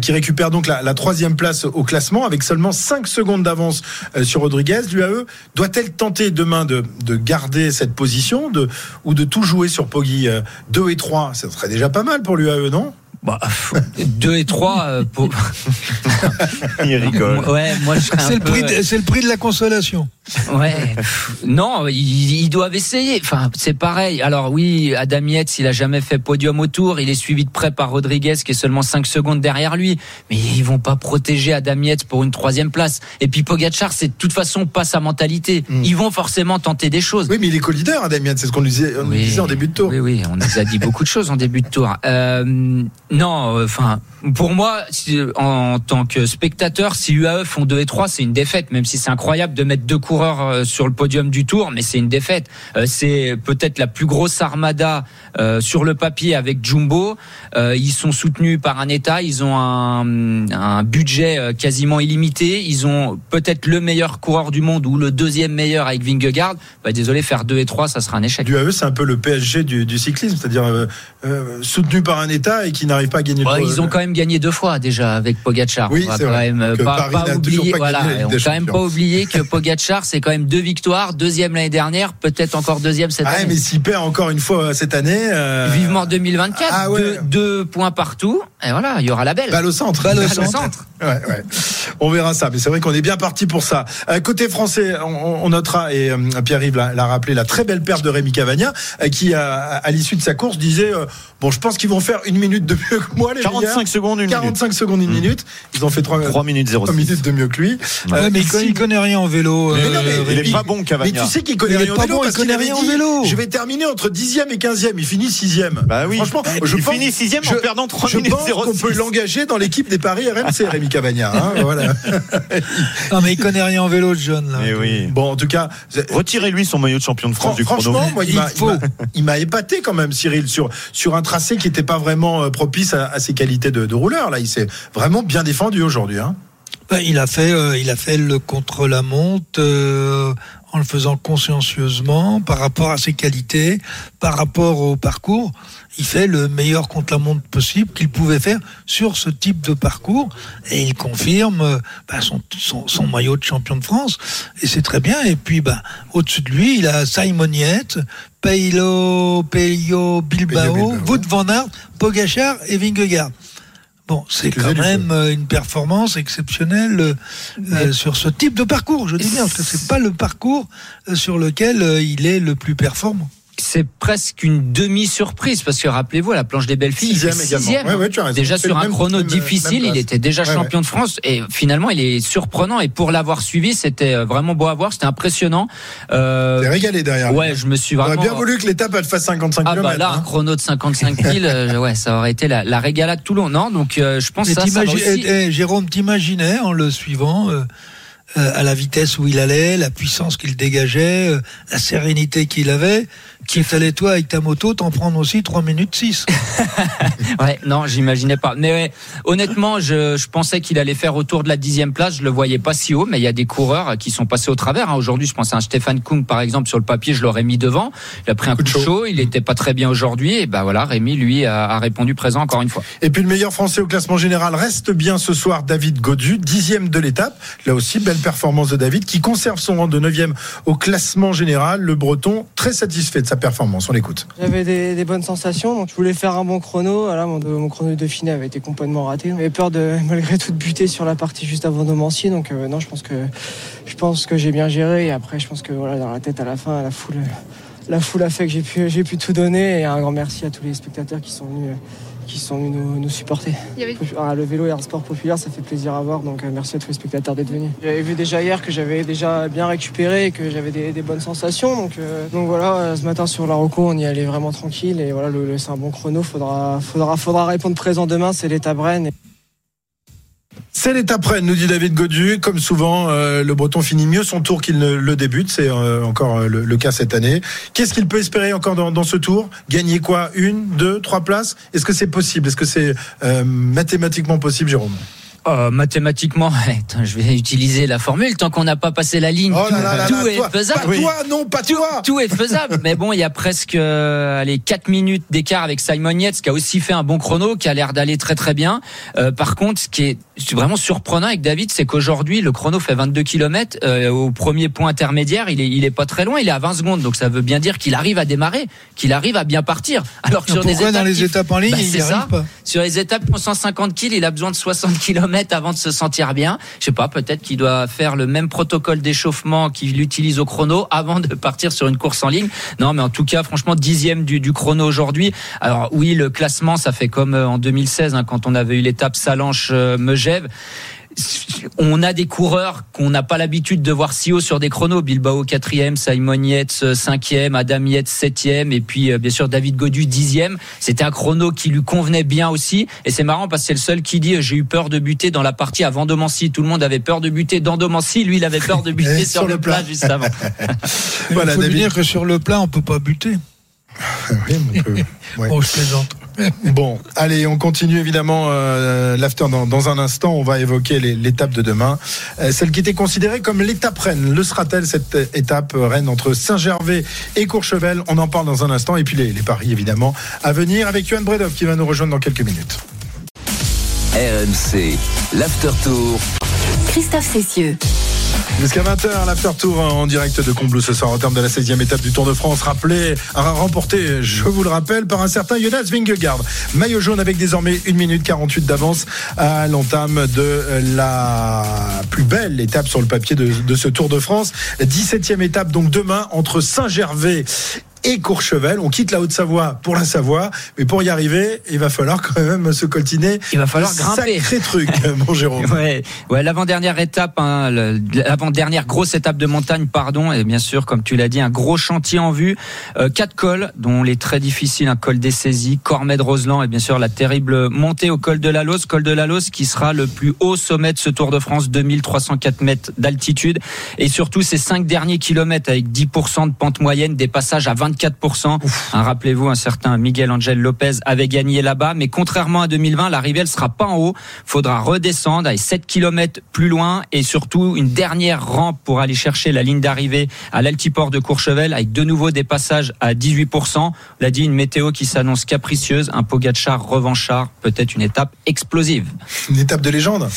qui récupère donc la, troisième place au classement avec seulement 5 secondes d'avance sur Rodriguez. L'UAE doit-elle tenter demain de, de garder cette position de, ou de tout jouer sur Poggi 2 et 3 Ça serait déjà pas mal pour l'UAE, non? Bah, 2 et 3 euh, pour... Il rigole. Ouais, moi c'est, le prix de, c'est le prix de la consolation. Ouais. non, ils, doivent essayer. Enfin, c'est pareil. Alors oui, Adam Yates, il a jamais fait podium au tour. Il est suivi de près par Rodriguez, qui est seulement 5 secondes derrière lui. Mais ils vont pas protéger Adam Yates pour une troisième place. Et puis Pogacar, c'est de toute façon pas sa mentalité. Hmm. Ils vont forcément tenter des choses. Oui, mais il est co-leader, Adam Yates. C'est ce qu'on disait, disait en début de tour. Oui, oui, on nous a dit beaucoup de choses en début de tour. Euh, non, euh, enfin, pour moi, en tant que spectateur, si UAE font 2 et 3, c'est une défaite, même si c'est incroyable de mettre deux coureurs euh, sur le podium du Tour, mais c'est une défaite. Euh, c'est peut-être la plus grosse armada sur le papier avec Jumbo. Ils sont soutenus par un État, ils ont un, un budget quasiment illimité, ils ont peut-être le meilleur coureur du monde ou le deuxième meilleur avec Vingegaard. Bah, désolé, faire 2 et 3, ça sera un échec. L'UAE, c'est un peu le PSG du, du cyclisme, c'est-à-dire soutenu par un État et qui n'arrive pas à gagner le Ils ont quand même gagné deux fois déjà avec Pogacar. Oui, c'est vrai. Même pas, pas oublier, voilà, on quand même pas oublier que Pogacar, c'est quand même deux victoires, deuxième l'année dernière, peut-être encore deuxième cette ah, année. mais s'il perd encore une fois euh, cette année. Euh... Vivement 2024, ah, deux, points partout, et voilà, il y aura la belle. Balle au centre. Balle au centre. Ouais, ouais. On verra ça, mais c'est vrai qu'on est bien parti pour ça. Euh, côté français, on, on, notera, et euh, Pierre-Yves l'a rappelé, la très belle perte de Rémi Cavagna, qui, à l'issue de sa course, disait Bon, je pense qu'ils vont faire une minute de mieux que moi, les 45 secondes, une 45 secondes, une mmh. minute. Ils ont fait 3, 3 minutes 0 3 minutes de mieux que lui. Ouais, mais il connaît rien en vélo. Mais non, mais, euh, il est pas bon, Cavagna. Mais tu sais qu'il connaît rien en vélo. Bon, parce il connaît rien en vélo. Je vais terminer entre 10e et 15e. Il finit 6e. Bah oui. Franchement, je il finit 6e en perdant 3 minutes qu'on peut l'engager dans l'équipe des paris RMC, Rémi Cavagna. Hein, voilà. non, mais il connaît rien en vélo, John. Là. Mais oui. Bon, en tout cas, retirez-lui son maillot de champion de France du chrono. Franchement, moi, il m'a, il m'a épaté quand même, Cyril, sur sur un tracé qui n'était pas vraiment propice à, à ses qualités de, de, rouleur. Là, il s'est vraiment bien défendu aujourd'hui. Hein. Ben, il a fait, euh, il a fait le contre-la-montre euh, en le faisant consciencieusement par rapport à ses qualités, par rapport au parcours. Il fait le meilleur contre-la-montre possible qu'il pouvait faire sur ce type de parcours et il confirme euh, ben, son, son, son, maillot de champion de France et c'est très bien. Et puis, ben, au-dessus de lui, il a Simoniette, Peilo, Peyo, Bilbao, Wout van Aert, Pogachar et Vingegaard. Bon, c'est quand même euh, une performance exceptionnelle euh, euh, sur ce type de parcours. Je dis bien parce que c'est pas le parcours sur lequel il est le plus performant c'est presque une demi-surprise parce que rappelez-vous, la planche des belles filles, sixième, sixième ouais, ouais, déjà sur un chrono difficile, il était déjà champion de France et finalement il est surprenant et pour l'avoir suivi, c'était euh, vraiment beau à voir, c'était impressionnant. Euh, régalé derrière. Ouais, je me suis vraiment. J'aurais bien voulu que l'étape elle fasse 55 ah km. Bah là, hein. un chrono de 55 000, euh, ouais, ça aurait été la, la régalade tout long, non? Donc euh, je pense que ça, ça aussi... et, et, Jérôme, t'imaginais en le suivant. Euh, à la vitesse où il allait, la puissance qu'il dégageait, la sérénité qu'il avait, qui fallait toi avec ta moto t'en prendre aussi 3 minutes 6. ouais, non, j'imaginais pas. Mais ouais, honnêtement, je, je pensais qu'il allait faire autour de la dixième place. Je le voyais pas si haut, mais il y a des coureurs qui sont passés au travers. Hein. Aujourd'hui, je pense à un Stéphane Kung, par exemple, sur le papier, je l'aurais mis devant. Il a pris un coup, de chaud. il était pas très bien aujourd'hui. Et ben voilà, Rémi, lui, a, a, répondu présent encore une fois. Et puis le meilleur français au classement général reste bien ce soir, David Godu, dixième de l'étape. Là aussi, belle performance de David, qui conserve son rang de neuvième au classement général. Le Breton, très satisfait de performance. On l'écoute. J'avais des, bonnes sensations, donc je voulais faire un bon chrono. Voilà, mon, chrono de Dauphiné avait été complètement raté. J'avais peur de malgré tout de buter sur la partie juste avant Domancy, donc euh, non, je pense que je pense que j'ai bien géré. Et après, je pense que voilà, dans la tête à la fin, la foule, la foule a fait que j'ai pu j'ai pu tout donner. Et un grand merci à tous les spectateurs qui sont venus qui sont venus nous, nous supporter. Avait... Ah, le vélo est un sport populaire, ça fait plaisir à voir, donc euh, merci à tous les spectateurs d'être venus. J'avais vu déjà hier que j'avais déjà bien récupéré et que j'avais des, des, bonnes sensations, donc, euh, donc voilà, ce matin sur la Rocco, on y allait vraiment tranquille et voilà, le, le, c'est un bon chrono, faudra, faudra, faudra répondre présent demain, c'est l'étape Rennes. C'est l'étape Rennes, nous dit David Godu. Comme souvent, euh, le Breton finit mieux son tour qu'il ne le débute. C'est euh, encore le, le, cas cette année. Qu'est-ce qu'il peut espérer encore dans, dans, ce tour? Gagner quoi? Une, deux, trois places? Est-ce que c'est possible? Est-ce que c'est euh, mathématiquement possible, Jérôme? Oh, mathématiquement, je vais utiliser la formule. Tant qu'on n'a pas passé la ligne, oh là là là tout, là, est toi, faisable. Pas toi, non, pas tout, toi. Tout est faisable. Mais bon, il y a presque euh, allez, 4 minutes d'écart avec Simon Yates, qui a aussi fait un bon chrono, qui a l'air d'aller très très bien. Euh, par contre, ce qui est vraiment surprenant avec David, c'est qu'aujourd'hui, le chrono fait 22 km. Euh, au premier point intermédiaire, il est, il est pas très loin, il est à 20 secondes. Donc ça veut bien dire qu'il arrive à démarrer, qu'il arrive à bien partir. Alors que sur pourquoi des étapes dans les qui- étapes en ligne, Bah, il c'est y arrive ça. pas Sur les étapes pour 150 kg, il a besoin de 60 km avant de se sentir bien. Je sais pas, peut-être qu'il doit faire le même protocole d'échauffement qu'il utilise au chrono avant de partir sur une course en ligne. Non, mais en tout cas, franchement, dixième du, chrono aujourd'hui. Alors oui, le classement, ça fait comme euh, en 2016 hein, quand on avait eu l'étape Salanche-Megève. On a des coureurs qu'on n'a pas l'habitude de voir si haut sur des chronos. Bilbao quatrième, Simon Yates euh, cinquième, Adam Yates septième, et puis euh, bien sûr David Godu dixième. C'était un chrono qui lui convenait bien aussi. Et c'est marrant parce que c'est le seul qui dit euh, j'ai eu peur de buter dans la partie avant Domancy. Tout le monde avait peur de buter dans Domancy. Lui, il avait peur de buter sur, le plat, juste avant. Voilà, il faut David. dire que sur le plat, on peut pas buter. Oui, mais on peut- ouais. Bon, je plaisante. Bon, allez, on continue évidemment euh, l'after dans, dans un instant. On va évoquer l'étape de demain, Euh, celle qui était considérée comme l'étape Rennes. Le sera-t-elle cette euh, étape Rennes entre Saint-Gervais et Courchevel? On en parle dans un instant. Et puis les, les paris évidemment à venir avec Johan Bredov qui va nous rejoindre dans quelques minutes. RMC, l'after tour. Christophe Cessieux. Jusqu'à 20h, l'after tour en direct de Combloux ce soir au terme de la 16e étape du Tour de France. Rappelé, remporté, je vous le rappelle, par un certain Jonas Vingegaard. Maillot jaune avec désormais 1 minute 48 d'avance à l'entame de la plus belle étape sur le papier de, de ce Tour de France. 17e étape donc demain entre Saint-Gervais et Courchevel. On quitte la Haute-Savoie pour la Savoie, mais pour y arriver, il va falloir quand même se coltiner. Il va falloir grimper. Sacré truc, mon Jérôme. Ouais, ouais l'avant-dernière étape, hein, l'avant-dernière grosse étape de montagne, pardon, et bien sûr, comme tu l'as dit, un gros chantier en vue. Euh, quatre cols, dont les très difficiles, un col des saisies, Cormet-Roseland, et bien sûr la terrible montée au col de la Lose, col de la Lose qui sera le plus haut sommet de ce Tour de France, 2304 mètres d'altitude, et surtout ces cinq derniers kilomètres avec 10% de pente moyenne, des passages à 24%. Hein, rappelez-vous, un certain Miguel Angel Lopez avait gagné là-bas, mais contrairement à 2020, l'arrivée elle sera pas en haut, faudra redescendre à 7 km plus loin et surtout une dernière rampe pour aller chercher la ligne d'arrivée à l'altiport de Courchevel avec de nouveau des passages à 18%. On l'a dit, une météo qui s'annonce capricieuse, un Pogacar revanchard, peut-être une étape explosive. Une étape de légende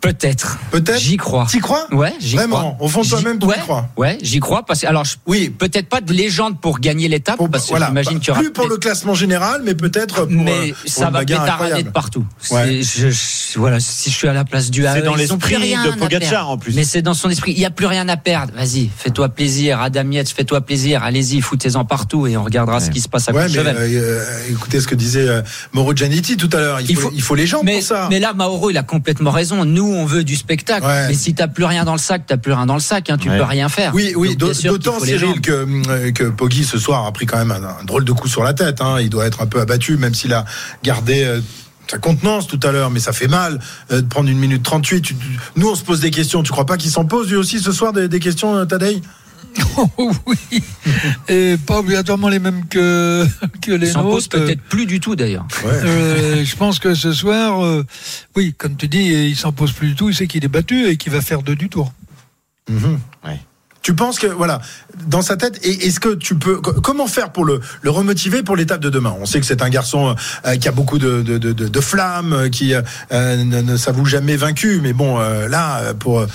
Peut-être. Peut-être. J'y crois. T'y crois Ouais, j'y Vraiment, crois. au fond de toi-même, tu ouais, y crois Ouais, j'y crois parce que alors je, oui, peut-être pas de légende pour gagner l'étape parce que voilà, j'imagine qu'il y aura plus pour le classement général, mais peut-être pour mais euh, pour ça va pétarader de partout. Ouais. C'est- Je, je- voilà, si je suis à la place du C'est AE, dans ils ont plus l'esprit rien de Pogacar, en plus. Mais c'est dans son esprit. Il y a plus rien à perdre. Vas-y, fais-toi plaisir. Adam Yates, fais-toi plaisir. Allez-y, foutez-en partout et on regardera ce qui se passe à Ouais, mais Courchevel. euh, écoutez ce que disait euh, Mauro Giannitti tout à l'heure. Il, faut, il faut les gens mais, pour ça. mais là, Mauro, il a complètement raison. Nous, on veut du spectacle. Ouais. Mais si t'as plus rien dans le sac, t'as plus rien dans le sac. Hein, tu Ouais. peux rien faire. Oui, oui, d'autant les Cyril que, euh, que Poggi ce soir a pris quand même un, un drôle de coup sur la tête. Hein. Il doit être un peu abattu, même s'il a gardé euh, sa contenance tout à l'heure, mais ça fait mal euh, de prendre une minute 38. Tu- tu- nous, on se pose des questions. Tu crois pas qu'il s'en pose lui aussi ce soir des, des questions, euh, Tadei oui, et pas obligatoirement les mêmes que, que les pose nôtres. peut-être plus du tout d'ailleurs. Euh, je pense que ce soir, euh, oui, comme tu dis, il s'en pose plus du tout. Il sait qu'il est battu et qu'il va faire deux du tour. Mhm. Tu penses que voilà dans sa tête et est-ce que tu peux co- comment faire pour le, le remotiver pour l'étape de demain? On sait que c'est un garçon euh, qui a beaucoup de, de, de, de- de flammes, qui euh, ne, ne s'avoue jamais vaincu, mais bon euh, là pour euh,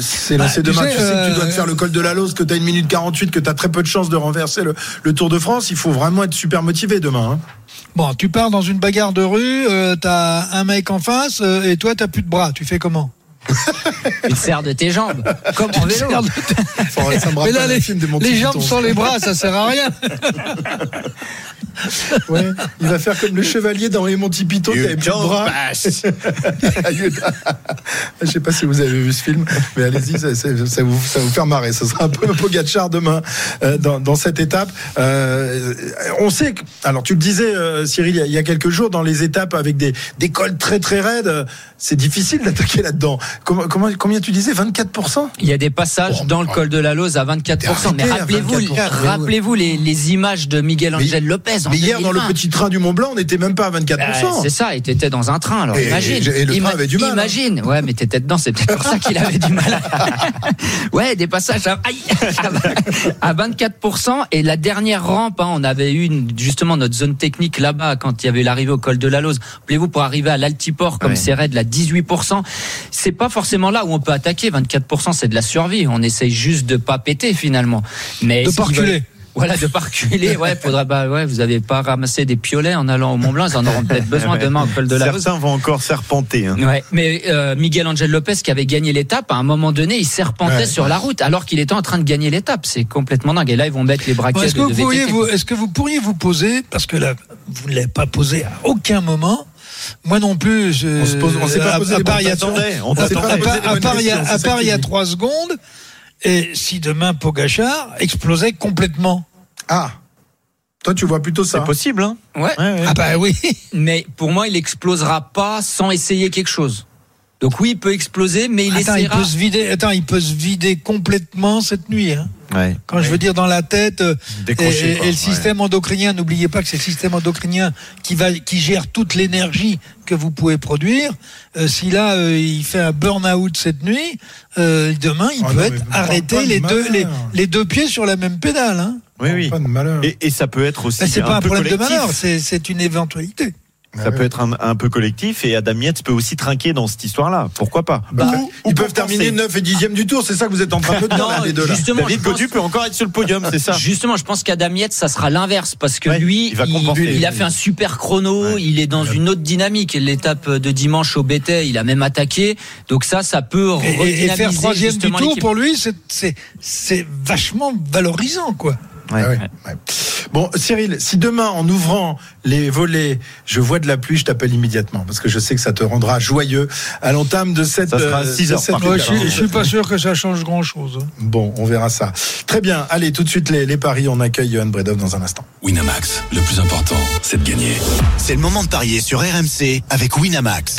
c'est Bah, lancé demain. tu sais que tu dois te euh, faire le col de la Lose, que tu as une minute 48, que tu as très peu de chances de renverser le, le Tour de France. Il faut vraiment être super motivé demain. hein. Bon, tu pars dans une bagarre de rue, euh, t'as un mec en face euh, et toi t'as plus de bras. Tu fais comment? Tu te sers de tes jambes. Comme en Tu te vélo. me Mais là, les, jambes sans les bras, ça sert à rien. Ouais, il va faire comme le chevalier dans les Monty Python qui You avait plus de bras. Je sais pas si vous avez vu ce film, mais allez-y, ça, ça- ça vous, ça vous faire marrer. Ce sera un peu Pogacar demain euh, dans, dans cette étape. Euh, on sait que, alors tu le disais, euh, Cyril, il y a- il y, a quelques jours, dans les étapes avec des, des cols très très raides, euh, c'est difficile d'attaquer là-dedans. Comment, comment, combien tu disais 24% Il y a des passages Oh, dans le col de la Lose à 24%. Mais rappelez-vous, 24%. rappelez-vous les, les images de Miguel Angel Lopez en Mais hier, dans le 2020. petit train du Mont Blanc, on n'était même pas à 24%. Euh, c'est ça, et t'étais dans un train, alors Et- imagine. et le train avait du mal, hein. Imagine, ouais, mais t'étais dedans, c'est peut-être pour ça qu'il avait du mal. ouais, des passages à, aïe, à 24%. Et la dernière rampe, hein, on avait eu une- justement notre zone technique là-bas quand il y avait l'arrivée au col de la Lose. Rappelez-vous, pour arriver à l'altiport, comme Ouais. c'est raide, la 18%, c'est pas forcément là où on peut attaquer. 24%, c'est de la survie. On essaye juste de pas péter finalement. Mais De reculer. Voilà, de pas reculer. Ouais, faudra, bah, ouais, vous avez pas ramassé des piolets en allant au Mont Blanc. Ils en auront peut-être besoin demain au col de la. Certains vont encore serpenter. hein. Ouais, mais euh, Miguel Angel Lopez qui avait gagné l'étape, à un moment donné, il serpentait Ouais. sur la route alors qu'il était en train de gagner l'étape. C'est complètement dingue. Et là, ils vont mettre les Bon, braquettes Est-ce que, vous de pourriez vous, est-ce que vous pourriez vous poser, parce que là, vous ne l'avez pas posé à aucun moment, moi non plus, je, On se pose- on s'est pas à- posé à part il y a- à t'attendait. part- il y a- il trois secondes, et si demain Pogachar explosait complètement Ah, toi tu vois plutôt ça. C'est possible, hein Ouais. Ouais, ouais. Ah bah oui Mais pour moi, il explosera pas sans essayer quelque chose. Donc oui, il peut exploser, mais il Attends, il essaiera. peut se vider. Attends, il peut se vider complètement cette nuit. Hein. Ouais. Quand je veux dire dans la tête, euh, et, Décrocher, et- quoi, et le ouais. système endocrinien, n'oubliez pas que c'est le système endocrinien qui va, qui gère toute l'énergie que vous pouvez produire. Euh, si là euh, il fait un burn-out cette nuit, euh, demain il Ah peut non, être arrêté les deux, les, deux pieds sur la même pédale. Hein. Oui, oui. Pas de malheur. Et, et ça peut être aussi Ben, c'est pas un problème de malheur, c'est une éventualité. Ça peut être un, un peu collectif et Adam Yates peut aussi trinquer dans cette histoire-là. Pourquoi pas Bah, Ou- ils ou peuvent terminer 9 et 10e du tour, c'est ça que vous êtes en train de dire, Non, là, les deux là. justement, David pense- peut encore être sur le podium, c'est ça Justement, je pense qu'Adam Yates, ça sera l'inverse parce que Ouais, lui, il va compenser. il a fait un super chrono, Ouais. il est dans une autre dynamique. L'étape de dimanche au BT, il a même attaqué. Donc ça, ça peut Et, et- et faire redynamiser troisième du justement tour pour lui, c'est vachement valorisant quoi. Ah ouais, ouais. Bon, Cyril, si demain, en ouvrant les volets, je vois de la pluie, je t'appelle immédiatement parce que je sais que ça te rendra joyeux à l'entame de cette. Ça sera à euh, 6 de heures, cette par je, suis- je suis pas sûr que ça change grand-chose. hein. Bon, on verra ça. Très bien. Allez, tout de suite les, les paris. On accueille Johan Bredov dans un instant. Winamax, le plus important, c'est de gagner. C'est le moment de parier sur RMC avec Winamax.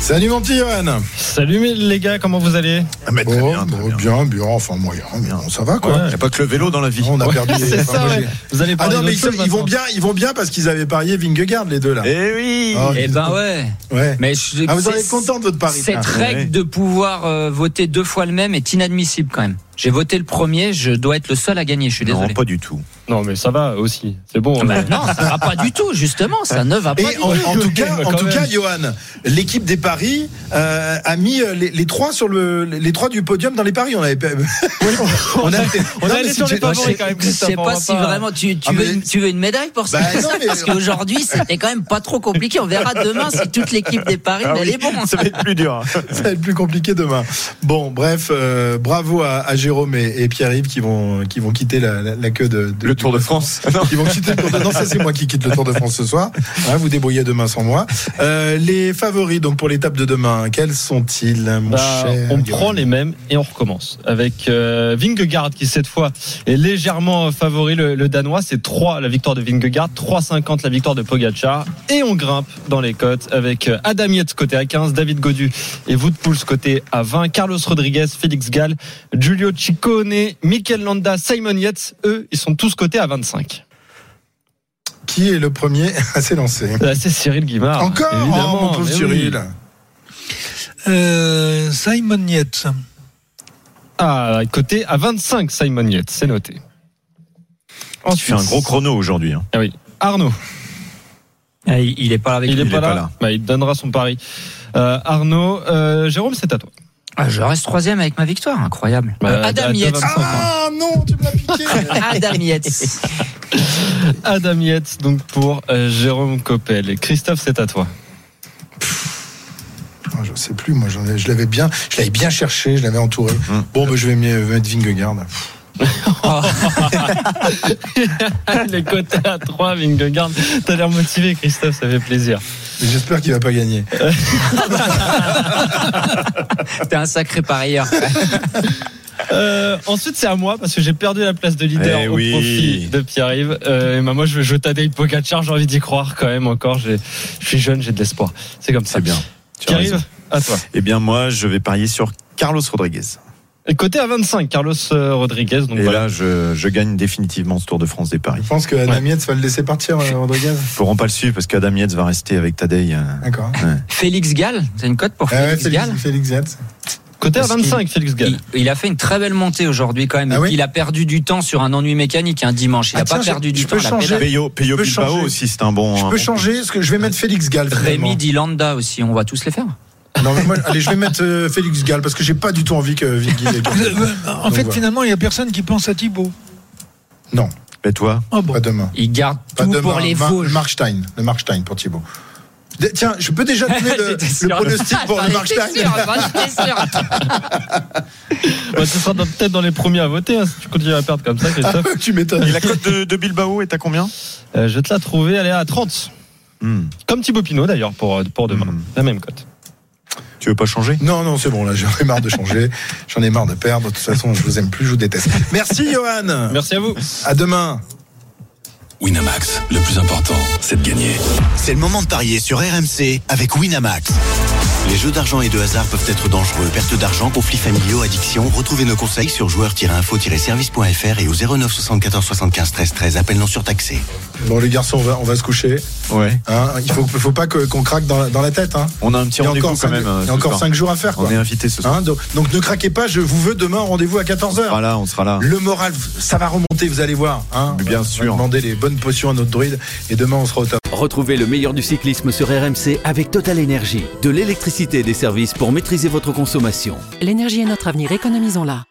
Salut mon petit Johan. Salut les gars, comment vous allez? Ah, mais très bien, bon, bien, bien, enfin moyen, bien, ça va quoi. Ouais. Il n'y a pas que le vélo dans la vie. On a Ouais, perdu. c'est enfin, ça, moi, ouais. j'ai- Vous allez Ah non, mais ils, d'autre chose, ils vont bien, ils vont bien parce qu'ils avaient parié Vingegaard les deux là. Eh oui Ah, Eh ben ouais. Ouais. Mais je- Ah, vous en êtes content de votre pari Cette règle ouais. de pouvoir euh, voter deux fois le même est inadmissible quand même. J'ai voté le premier, je dois être le seul à gagner, je suis Non, désolé. pas du tout. Non, mais ça va aussi. C'est bon. Bah non, ça va pas du tout, justement, ça ne va pas Et du en, tout. en tout cas, Mais en tout cas, Johan, l'équipe des paris euh, a mis euh, les, les trois sur le, les trois du podium dans les paris. On avait, pas- on a, On non, est allé mais sur les favoris quand même, Je sais on pas si vraiment tu, tu, Ah, veux, mais- une- tu veux une médaille pour ça, Bah, non, mais- parce qu'aujourd'hui c'était quand même pas trop compliqué. On verra demain si toute l'équipe des paris Ah elle oui, est bon. Ça va être plus dur. ça va être plus compliqué demain. Bon, bref, euh, bravo à, à Jérôme et, et Pierre-Yves qui vont, qui vont quitter la, la- la queue de, de- Le Tour de France. Qui vont quitter le Tour de Non, ça c'est moi qui quitte le Tour de France ce soir. Hein, vous débrouillez demain sans moi. Euh, les favoris donc pour l'étape de demain, quels sont-ils, mon Bah, cher on prend les mêmes et on recommence avec euh, Vingegaard qui cette fois est légèrement favori le, le danois c'est 3 la victoire de Vingegaard 3,50 la victoire de Pogacar et on grimpe dans les cotes avec euh, Adam Yates côté à 15 David Godu et Wout Poels côté à 20 Carlos Rodriguez Félix Gall Giulio Ciccone Mikel Landa Simon Yates eux ils sont tous cotés à 25 Qui est le premier à s'élancer? Là, c'est Cyril Guimard Encore? Ah, évidemment Oh, mon pauvre mais oui. Cyril. Euh, Simon Yates. ah côté à 25 Simon Yates c'est noté Tu fais un gros chrono aujourd'hui. hein. Ah oui. Arnaud Ah, Il il est pas là avec Il est pas, pas là. là. Bah, il donnera son pari. Euh, Arnaud, euh, Jérôme, c'est à toi. Ah, je reste troisième avec ma victoire, incroyable. Bah, Euh, Adam Yates. 25 ans. Ah non, tu me l'as piqué. Adam Yates. Adam Yates, donc pour euh, Jérôme Coppel. Et Christophe, c'est à toi. Ah, Je sais plus, moi je l'avais bien, je l'avais bien cherché, je l'avais entouré. Hum. Bon, bah, je vais me- mettre Vingegaard. Pff, Les côtés à 3, Vingegaard. T'as l'air motivé, Christophe, ça fait plaisir. J'espère qu'il va pas gagner. T'es un sacré parieur. Euh, ensuite, c'est à moi parce que j'ai perdu la place de leader Eh au oui. profit de Pierre-Yves. Euh, et bah, moi, je jouer Tadej Pogacar. J'ai envie d'y croire quand même encore. J'ai- Je suis jeune, j'ai de l'espoir. C'est comme ça. C'est bien. Pierre-Yves, à toi. Eh bien, moi, je vais parier sur Carlos Rodriguez. Et côté à 25, Carlos euh, Rodriguez. Donc Et voilà. là, je, je gagne définitivement ce Tour de France des paris. Je pense que Adam Yates va le laisser partir, euh, Rodriguez. Ils pourront pas le suivre parce qu'Adam Yates va rester avec Tadej. euh, D'accord. Félix Gall, c'est une cote pour Ah ouais, Félix Félix, Gall. Félix Yates. Côté à Parce 25, Félix Gall. Il, il a fait une très belle montée aujourd'hui quand même. Ah oui il a perdu du temps sur un ennui mécanique un dimanche. Il Ah n'a pas tiens, perdu je- du je temps. peux changer. Peyo, Peyo peux Bilbao changer. aussi, c'est un bon. Je peux bon changer, parce que je vais mettre Félix Gall. Rémi Dilanda aussi, on va tous les faire. Non, mais moi, allez, je vais mettre euh, Félix Gall parce que j'ai pas du tout envie que Viggy ait gagné. En Donc, fait, voilà. finalement, il n'y a personne qui pense à Thibaut. Non, Et toi Ah bon. pas demain. Il garde Pas tout demain. pour les Mar- Vosges. Le Markstein, le Markstein pour Thibaut. D- Tiens, je peux déjà donner le, J'étais le sûr. pronostic pour le J'en étais Markstein. sûr, j'en étais sûr. Bah, ce sera dans- peut-être dans les premiers à voter hein, si tu continues à perdre comme ça, Christophe. tu m'étonnes. Et la cote de, de Bilbao est à combien Euh, je vais te la trouver, elle est à 30. Hmm. Comme Thibaut Pinot d'ailleurs pour, pour demain. Hmm. La même cote. Tu veux pas changer? Non, non, c'est bon, là, j'en ai marre de changer. J'en ai marre de perdre. De toute façon, je vous aime plus, je vous déteste. Merci, Johan. Merci à vous. À demain. Winamax, le plus important, c'est de gagner. C'est le moment de parier sur RMC avec Winamax. Les jeux d'argent et de hasard peuvent être dangereux. Perte d'argent, conflits familiaux, addiction. Retrouvez nos conseils sur joueurs-info-service.fr et au 09 74 75 13 13. Appel non surtaxé. Bon, les garçons, on va, on va se coucher. Ouais. Hein, il faut, faut pas que- qu'on craque dans, la- dans la tête. Hein. On a un petit rendez-vous quand même. euh, Il y a encore soir. 5 jours à faire. Quoi. On est invité ce soir. Hein, donc, donc ne craquez pas, je vous veux demain rendez-vous à 14h. On sera là, on sera là. Le moral, ça va remonter, vous allez voir. Hein. Bien sûr. demander les bonnes potions à notre druide et demain on sera au top. Retrouvez le meilleur du cyclisme sur RMC avec Total Énergie. De l'électricité des services pour maîtriser votre consommation. L'énergie est notre avenir, économisons-la.